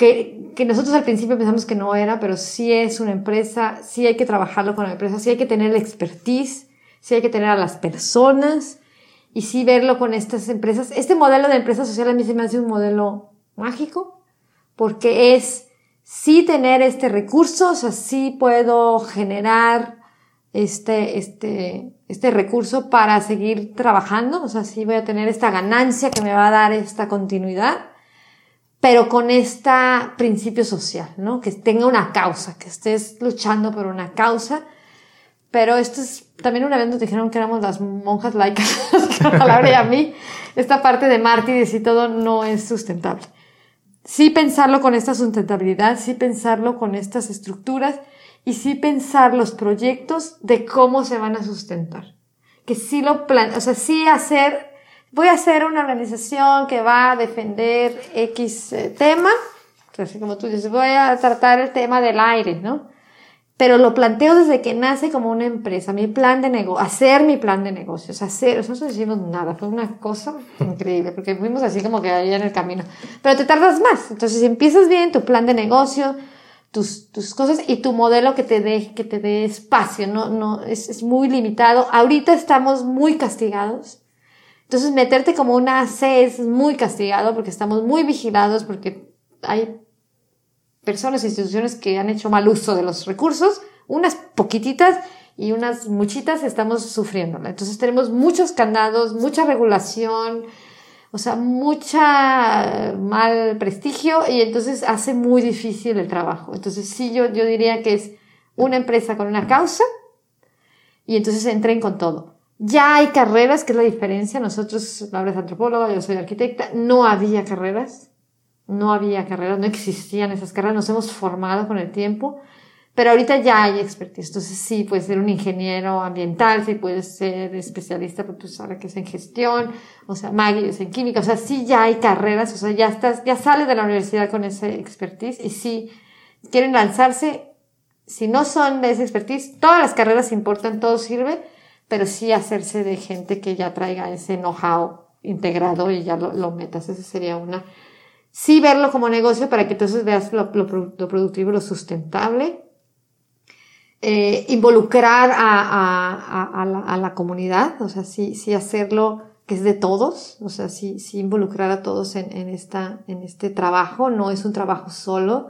que, que, nosotros al principio pensamos que no era, pero sí es una empresa, sí hay que trabajarlo con la empresa, sí hay que tener la expertise, sí hay que tener a las personas y sí verlo con estas empresas. Este modelo de empresa social a mí se me hace un modelo mágico porque es sí tener este recurso, o sea, sí puedo generar este, este, este recurso para seguir trabajando, o sea, sí voy a tener esta ganancia que me va a dar esta continuidad, pero con este principio social, ¿no? Que tenga una causa, que estés luchando por una causa pero esto es, también una vez nos dijeron que éramos las monjas laicas, palabra y a mí, esta parte de mártires y todo no es sustentable. Sí pensarlo con esta sustentabilidad, sí pensarlo con estas estructuras y sí pensar los proyectos de cómo se van a sustentar. Que sí lo plan, o sea, sí hacer, voy a hacer una organización que va a defender X eh, tema, así como tú dices, voy a tratar el tema del aire, ¿no? pero lo planteo desde que nace como una empresa, mi plan de negocio, hacer mi plan de negocios, hacer, nosotros no hicimos nada, fue una cosa increíble, porque fuimos así como que ahí en el camino, pero te tardas más, entonces si empiezas bien tu plan de negocio, tus, tus cosas y tu modelo que te dé, que te dé espacio, no, no, es, es muy limitado, ahorita estamos muy castigados, entonces meterte como una C es muy castigado porque estamos muy vigilados, porque hay personas e instituciones que han hecho mal uso de los recursos, unas poquititas y unas muchitas estamos sufriéndola. Entonces tenemos muchos candados, mucha regulación, o sea, mucha mal prestigio y entonces hace muy difícil el trabajo. Entonces sí, yo, yo diría que es una empresa con una causa y entonces entren con todo. Ya hay carreras, que es la diferencia. Nosotros, Laura es antropóloga, yo soy arquitecta, no había carreras no había carreras, no existían esas carreras, nos hemos formado con el tiempo, Pero ahorita ya hay expertise. Entonces sí, puedes ser un ingeniero ambiental, sí puedes ser especialista, pero pues ahora que es en gestión, o sea, Maggie es en química, o sea, sí ya hay carreras, o sea, ya estás, ya sales de la universidad con ese expertise. Y sí quieren lanzarse, si no son de ese expertise, todas las carreras importan, todo sirve, pero sí hacerse de gente que ya traiga ese know-how integrado y ya lo, lo metas. Esa sería una. Sí verlo como negocio para que entonces veas lo, lo, lo productivo, lo sustentable eh, involucrar a, a, a, la, a, la, comunidad, o sea, sí, sí hacerlo que es de todos, o sea, sí, sí involucrar a todos en, en, esta, en este trabajo, no es un trabajo solo,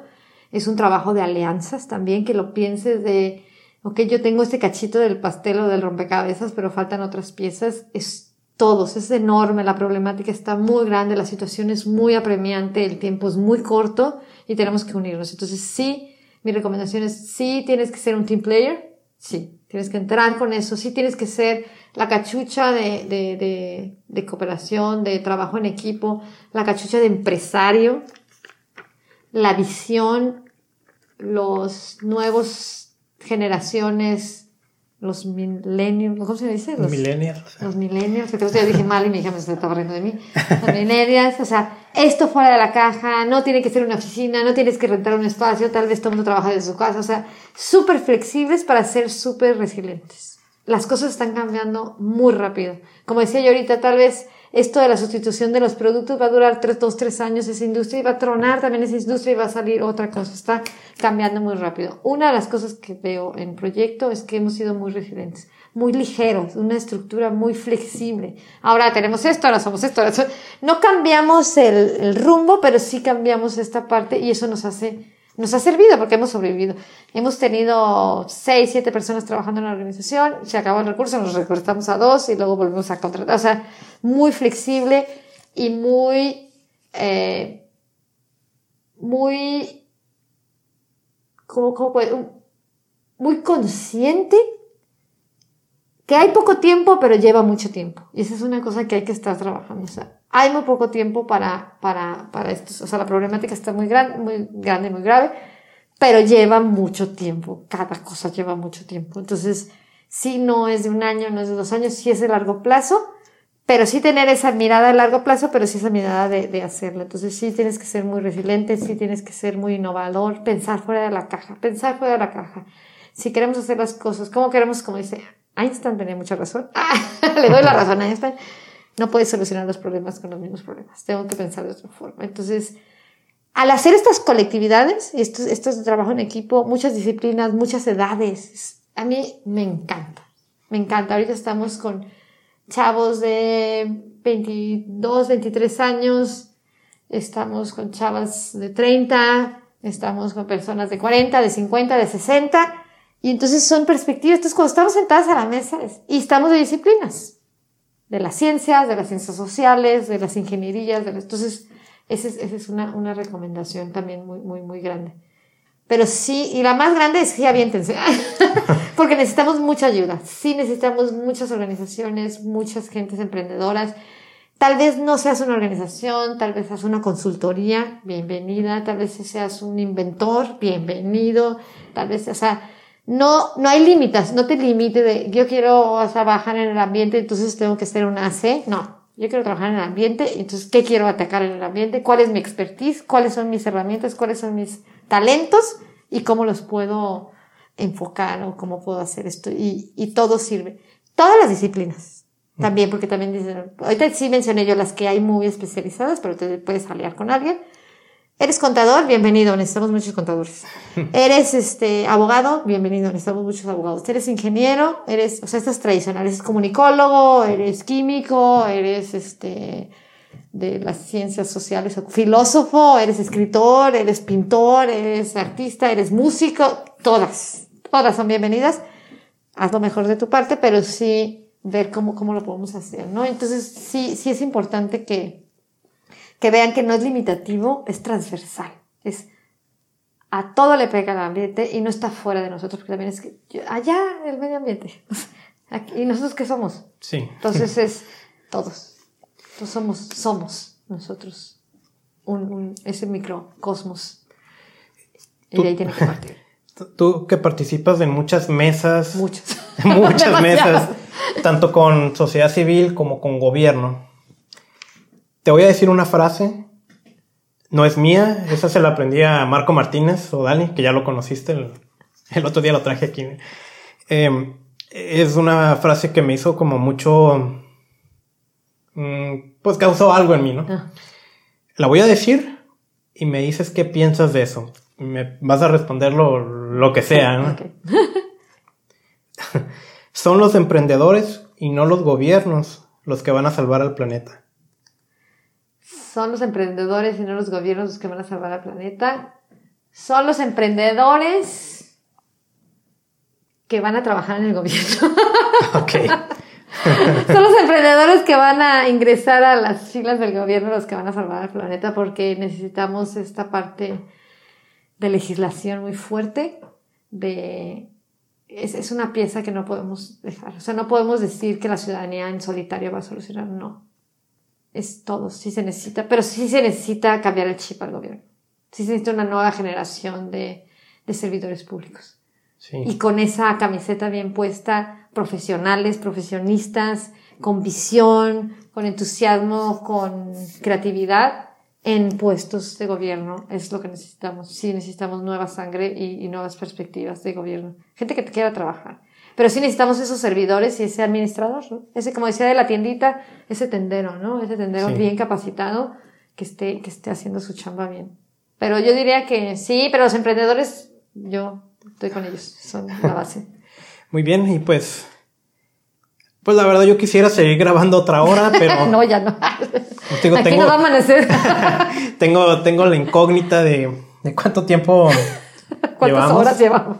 es un trabajo de alianzas también, que lo pienses de, ok, yo tengo este cachito del pastel o del rompecabezas, pero faltan otras piezas, es todos, es enorme, la problemática está muy grande, la situación es muy apremiante, el tiempo es muy corto y tenemos que unirnos. Entonces sí, mi recomendación es, sí tienes que ser un team player, sí, tienes que entrar con eso, sí tienes que ser la cachucha de, de, de, de cooperación, de trabajo en equipo, la cachucha de empresario, la visión, los nuevos generaciones, los millennials, ¿cómo se dice? Los millennials. Los millennials, que ya dije mal y mi hija me estaba riendo de mí. Los millennials, o sea, esto fuera de la caja, no tiene que ser una oficina, no tienes que rentar un espacio, tal vez todo el mundo trabaja desde su casa, o sea, súper flexibles para ser súper resilientes. Las cosas están cambiando muy rápido. Como decía yo ahorita, tal vez esto de la sustitución de los productos va a durar tres, dos, tres años esa industria y va a tronar también esa industria y va a salir otra cosa. Está cambiando muy rápido. Una de las cosas que veo en proyecto es que hemos sido muy resilientes, muy ligeros, una estructura muy flexible. Ahora tenemos esto, ahora somos esto. Ahora somos... No cambiamos el, el rumbo, pero sí cambiamos esta parte y eso nos hace nos ha servido porque hemos sobrevivido. Hemos tenido seis, siete personas trabajando en la organización, se acabó el recurso, nos recortamos a dos y luego volvemos a contratar. O sea, muy flexible y muy, eh, muy, ¿cómo, cómo puede? Muy consciente que hay poco tiempo, pero lleva mucho tiempo. Y esa es una cosa que hay que estar trabajando. O sea, hay muy poco tiempo para, para, para esto. O sea, la problemática está muy grande, muy grande, muy grave, pero lleva mucho tiempo. Cada cosa lleva mucho tiempo. Entonces, sí no es de un año, no es de dos años, sí es de largo plazo, pero sí tener esa mirada a largo plazo, pero sí esa mirada de, de hacerlo. Entonces, sí tienes que ser muy resiliente, sí tienes que ser muy innovador, pensar fuera de la caja, pensar fuera de la caja. Si queremos hacer las cosas, como queremos, como dice Einstein tenía mucha razón. le doy la razón a Einstein. No puedes solucionar los problemas con los mismos problemas. Tengo que pensar de otra forma. Entonces, al hacer estas colectividades, estos, estos trabajo en equipo, muchas disciplinas, muchas edades, a mí me encanta. Me encanta. Ahorita estamos con chavos de 22, 23 años, estamos con chavas de 30, estamos con personas de 40, de 50, de 60 y entonces son perspectivas. Entonces, cuando estamos sentadas a la mesa y estamos de disciplinas, de las ciencias, de las ciencias sociales, de las ingenierías, de entonces, esa es, esa es una, una recomendación también muy, muy, muy grande. Pero sí, y la más grande es que aviéntense, porque necesitamos mucha ayuda. Sí necesitamos muchas organizaciones, muchas gentes emprendedoras. Tal vez no seas una organización, tal vez seas una consultoría, bienvenida. Tal vez seas un inventor, bienvenido. Tal vez, o sea, no, no hay límites, no te limite de yo quiero trabajar en el ambiente, entonces tengo que ser una AC. No, yo quiero trabajar en el ambiente, entonces ¿qué quiero atacar en el ambiente? ¿Cuál es mi expertise? ¿Cuáles son mis herramientas? ¿Cuáles son mis talentos? ¿Y cómo los puedo enfocar o cómo puedo hacer esto? Y, y todo sirve. Todas las disciplinas. También, porque también dicen, ahorita sí mencioné yo las que hay muy especializadas, pero te puedes aliar con alguien. ¿Eres contador? Bienvenido, necesitamos muchos contadores. ¿Eres este, abogado? Bienvenido, necesitamos muchos abogados. ¿Eres ingeniero? ¿Eres, o sea, estás tradicional? ¿Eres comunicólogo? ¿Eres químico? ¿Eres este, de las ciencias sociales? ¿Filósofo? ¿Eres escritor? ¿Eres pintor? ¿Eres artista? ¿Eres músico? Todas, todas son bienvenidas. Haz lo mejor de tu parte, pero sí ver cómo, cómo lo podemos hacer, ¿no? Entonces, sí, sí es importante que, que vean que no es limitativo, es transversal. Es a todo le pega el ambiente y no está fuera de nosotros, porque también es que allá el medio ambiente. ¿Y nosotros qué somos? Sí. Entonces es todos. Entonces somos, somos nosotros un, un, ese microcosmos. Y de ahí tiene que partir. tú que participas en muchas mesas, Muchas. muchas mesas, tanto con sociedad civil como con gobierno. Te voy a decir una frase, no es mía, esa se la aprendí a Marco Martínez o Dani, que ya lo conociste, el, el otro día lo traje aquí. Eh, es una frase que me hizo como mucho, mm, pues causó algo en mí, ¿no? Ah. La voy a decir y me dices qué piensas de eso. Me vas a responder lo, lo que sea, ¿no? Son los emprendedores y no los gobiernos los que van a salvar al planeta. Son los emprendedores y no los gobiernos los que van a salvar al planeta. Son los emprendedores que van a trabajar en el gobierno. Son los emprendedores que van a ingresar a las filas del gobierno los que van a salvar al planeta porque necesitamos esta parte de legislación muy fuerte. De, es, es una pieza que no podemos dejar. O sea, no podemos decir que la ciudadanía en solitario va a solucionar. No. Es todo. Sí se necesita, pero sí se necesita cambiar el chip al gobierno. Sí se necesita una nueva generación de, de servidores públicos Sí. y con esa camiseta bien puesta, profesionales, profesionistas, con visión, con entusiasmo, con creatividad en puestos de gobierno. Es lo que necesitamos. Sí, necesitamos nueva sangre y, y nuevas perspectivas de gobierno. Gente que quiera trabajar. Pero sí necesitamos esos servidores y ese administrador, ¿no? Ese, como decía de la tiendita, ese tendero, ¿no? Ese tendero Sí. bien capacitado que esté, que esté haciendo su chamba bien. Pero yo diría que sí, pero los emprendedores, yo estoy con ellos, son la base. Muy bien, y pues. Pues la verdad, yo quisiera seguir grabando otra hora, pero no, ya no. Digo, Aquí tengo- no va a amanecer. tengo, tengo la incógnita de, de cuánto tiempo. ¿Cuántas llevamos. horas llevamos?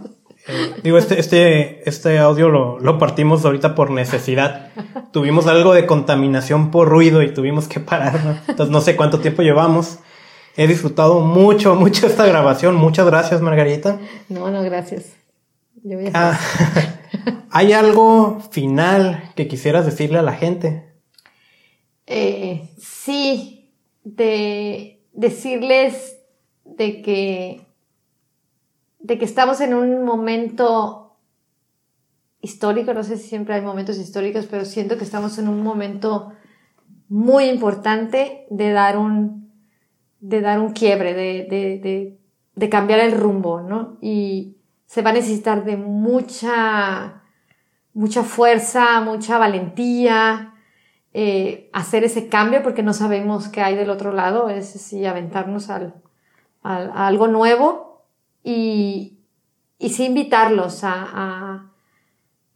Eh, digo, este, este, este audio lo, lo partimos ahorita por necesidad. Tuvimos algo de contaminación por ruido y tuvimos que parar. ¿no? Entonces no sé cuánto tiempo llevamos. He disfrutado mucho, mucho esta grabación. Muchas gracias, Margarita. No, no, gracias. Yo voy a Ah, ¿Hay algo final que quisieras decirle a la gente? Eh, sí, de decirles de que, de que estamos en un momento histórico, no sé si siempre hay momentos históricos, pero siento que estamos en un momento muy importante de dar un, de dar un quiebre, de, de, de, cambiar el rumbo, ¿no? Y se va a necesitar de mucha, mucha fuerza, mucha valentía, eh, hacer ese cambio porque no sabemos qué hay del otro lado, es sí aventarnos al, al- a algo nuevo y, y sí invitarlos a, a,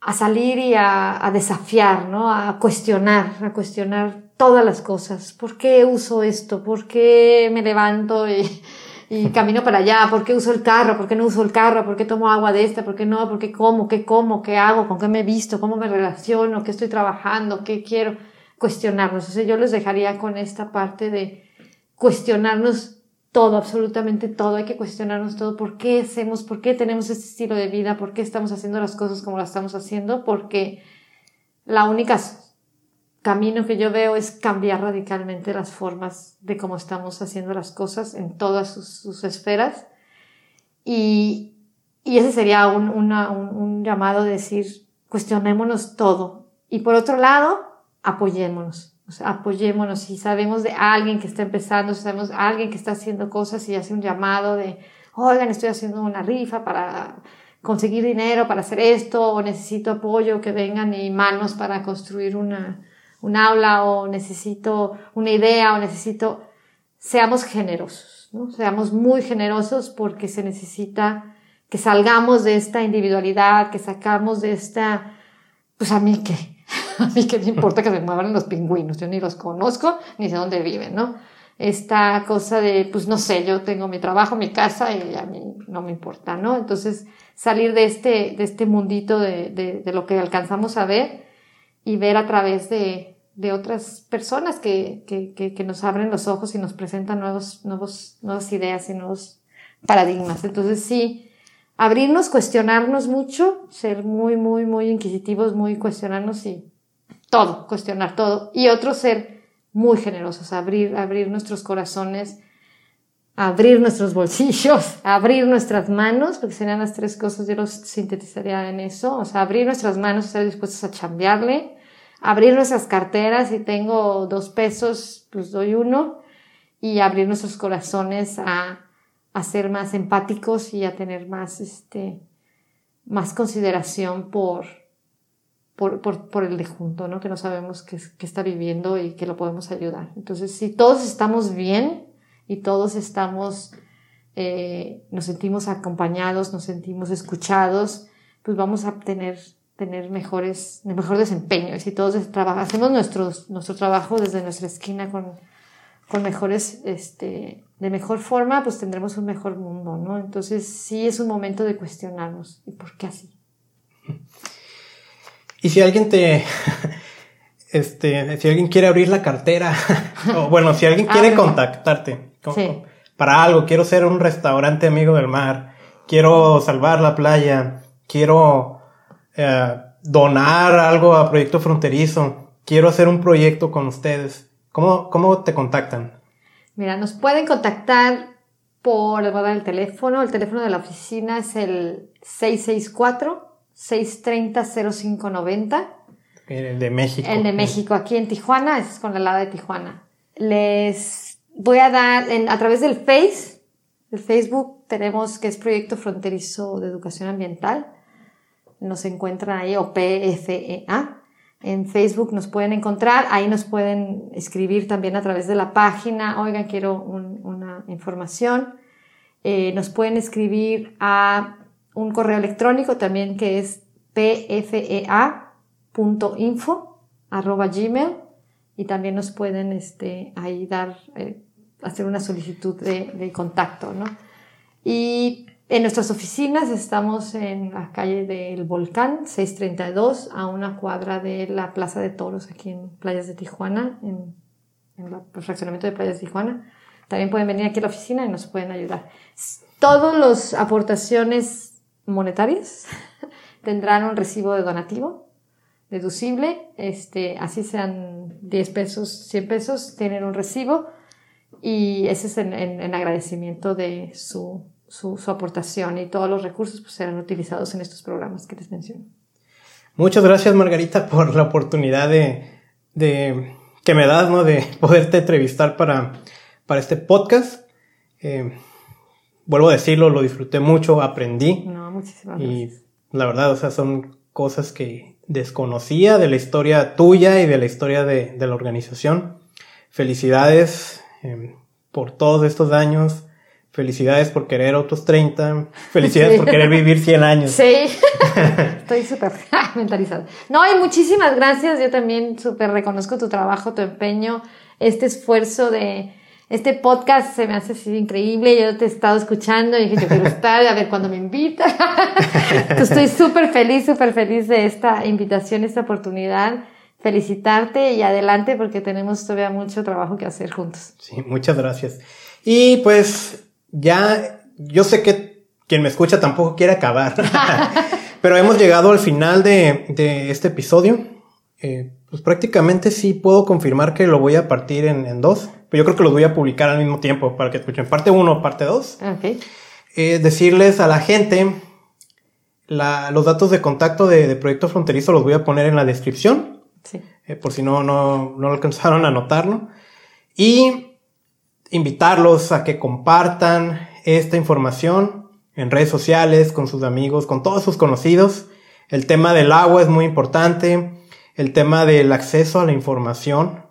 a salir y a, a desafiar, ¿no? A cuestionar, a cuestionar todas las cosas. ¿Por qué uso esto? ¿Por qué me levanto y, y camino para allá? ¿Por qué uso el carro? ¿Por qué no uso el carro? ¿Por qué tomo agua de esta? ¿Por qué no? ¿Por qué como? ¿Qué como? ¿Qué hago? ¿Con qué me visto? ¿Cómo me relaciono? ¿Qué estoy trabajando? ¿Qué quiero? Cuestionarnos. O sea, yo les dejaría con esta parte de cuestionarnos todo, absolutamente todo. Hay que cuestionarnos todo. ¿Por qué hacemos? ¿Por qué tenemos este estilo de vida? ¿Por qué estamos haciendo las cosas como las estamos haciendo? Porque la única camino que yo veo es cambiar radicalmente las formas de cómo estamos haciendo las cosas en todas sus, esferas. Y, ese sería un, un llamado de decir, cuestionémonos todo. Y por otro lado, apoyémonos. Apoyémonos. Si sabemos de alguien que está empezando, si sabemos de alguien que está haciendo cosas y hace un llamado de, oigan, estoy haciendo una rifa para conseguir dinero para hacer esto, o necesito apoyo, que vengan y manos para construir una, un aula, o necesito una idea, o necesito, seamos generosos, ¿no? Seamos muy generosos porque se necesita que salgamos de esta individualidad, que sacamos de esta, pues a mí qué, a mí qué me importa que se muevan los pingüinos, yo ni los conozco, ni sé dónde viven, ¿no? Esta cosa de, pues no sé, yo tengo mi trabajo, mi casa y a mí no me importa, ¿no? Entonces, salir de este, de este mundito de, de, de lo que alcanzamos a ver y ver a través de, de otras personas que, que, que, que nos abren los ojos y nos presentan nuevos, nuevos, nuevas ideas y nuevos paradigmas. Entonces, sí, abrirnos, cuestionarnos mucho, ser muy, muy, muy inquisitivos, muy cuestionarnos y todo, cuestionar todo. Y otro, ser muy generosos, abrir, abrir nuestros corazones abrir nuestros bolsillos, abrir nuestras manos, porque serían las tres cosas, yo los sintetizaría en eso, o sea, abrir nuestras manos, estar dispuestos a chambearle, abrir nuestras carteras, si tengo dos pesos, pues doy uno, y abrir nuestros corazones a, a ser más empáticos y a tener más, este, más consideración por, por, por, por el de junto, ¿no? Que no sabemos qué, qué está viviendo y que lo podemos ayudar. Entonces, si todos estamos bien y todos estamos, eh, nos sentimos acompañados, nos sentimos escuchados, pues vamos a tener, tener mejores, mejor desempeño. Y si todos hacemos nuestros, nuestro trabajo desde nuestra esquina con, con mejores, este, de mejor forma, pues tendremos un mejor mundo, ¿no? Entonces sí es un momento de cuestionarnos. ¿Y por qué así? Y si alguien te, este, si alguien quiere abrir la cartera, o bueno, si alguien quiere contactarte para algo, quiero ser un restaurante amigo del mar, quiero salvar la playa, quiero eh, donar algo a Proyecto Fronterizo, quiero hacer un proyecto con ustedes, ¿cómo, cómo te contactan? Mira, nos pueden contactar por, el teléfono, el teléfono de la oficina es el 664-630-0590. El de México. El de México, aquí en Tijuana, es con la lada de Tijuana. Les voy a dar, a través del Face, el Facebook, tenemos que es Proyecto Fronterizo de Educación Ambiental. Nos encuentran ahí, o PFEA. En Facebook nos pueden encontrar, ahí nos pueden escribir también a través de la página, oigan, quiero una información. Eh, nos pueden escribir a un correo electrónico también que es pfea.info arroba gmail y también nos pueden este, ahí eh, hacer una solicitud de, de contacto, ¿no? Y en nuestras oficinas estamos en la calle del Volcán, 632, a una cuadra de la Plaza de Toros, aquí en Playas de Tijuana, en, el fraccionamiento de Playas de Tijuana. También pueden venir aquí a la oficina y nos pueden ayudar. Todas las aportaciones monetarias tendrán un recibo de donativo deducible, este, así sean 10 pesos, 100 pesos, tienen un recibo y ese es en agradecimiento de su su, aportación y todos los recursos pues, serán utilizados en estos programas que les menciono. Muchas gracias Margarita por la oportunidad de, de que me das, ¿no? De poderte entrevistar para, para este podcast. Eh, vuelvo a decirlo, lo disfruté mucho, aprendí. No, muchísimas gracias. Y la verdad, o sea, son cosas que desconocía de la historia tuya y de la historia de, de la organización. Felicidades eh, por todos estos años. Felicidades por querer otros 30. Felicidades por querer vivir 100 años. Sí, estoy súper mentalizada. No, y muchísimas gracias. Yo también súper reconozco tu trabajo, tu empeño, este esfuerzo de... Este podcast se me hace así increíble. Yo te he estado escuchando y dije, yo quiero estar, a ver cuándo me invita. estoy súper feliz, súper feliz de esta invitación, esta oportunidad. Felicitarte y adelante porque tenemos todavía mucho trabajo que hacer juntos. Sí, muchas gracias. Y pues ya, yo sé que quien me escucha tampoco quiere acabar, pero hemos llegado al final de, este episodio. Eh, pues prácticamente sí puedo confirmar que lo voy a partir en, dos, pero yo creo que los voy a publicar al mismo tiempo para que escuchen parte uno, parte dos. Okay. Eh, decirles a la gente la, los datos de contacto de, de, Proyecto Fronterizo los voy a poner en la descripción. Sí. Eh, por si no, no, no alcanzaron a notarlo. Y invitarlos a que compartan esta información en redes sociales, con sus amigos, con todos sus conocidos. El tema del agua es muy importante. El tema del acceso a la información.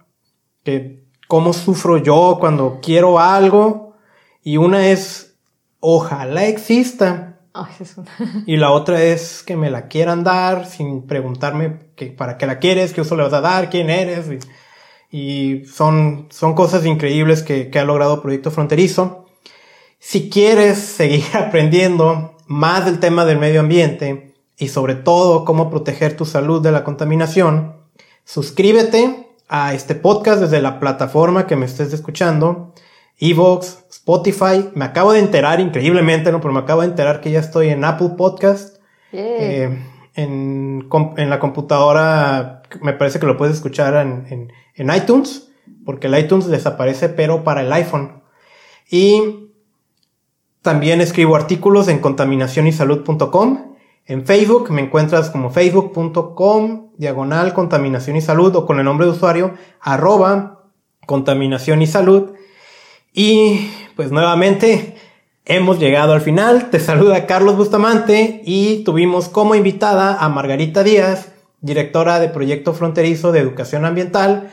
Que cómo sufro yo cuando quiero algo. Y una es, ojalá exista. y la otra es que me la quieran dar sin preguntarme que, para qué la quieres, qué uso le vas a dar, quién eres. Y son, son cosas increíbles que, que ha logrado Proyecto Fronterizo. Si quieres seguir aprendiendo más del tema del medio ambiente y sobre todo cómo proteger tu salud de la contaminación, suscríbete a este podcast desde la plataforma que me estés escuchando, Evox, Spotify. Me acabo de enterar increíblemente, ¿no? Pero me acabo de enterar que ya estoy en Apple Podcast. Eh, en, en, la computadora me parece que lo puedes escuchar en, en, iTunes, porque el iTunes desaparece, pero para el iPhone. Y También escribo artículos en contaminacionysalud.com. En Facebook me encuentras como facebook.com diagonal contaminación y salud o con el nombre de usuario arroba contaminación y salud. Y pues nuevamente hemos llegado al final. Te saluda Carlos Bustamante y tuvimos como invitada a Margarita Díaz, directora de Proyecto Fronterizo de Educación Ambiental,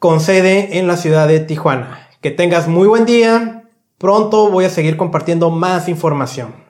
con sede en la ciudad de Tijuana. Que tengas muy buen día. Pronto voy a seguir compartiendo más información.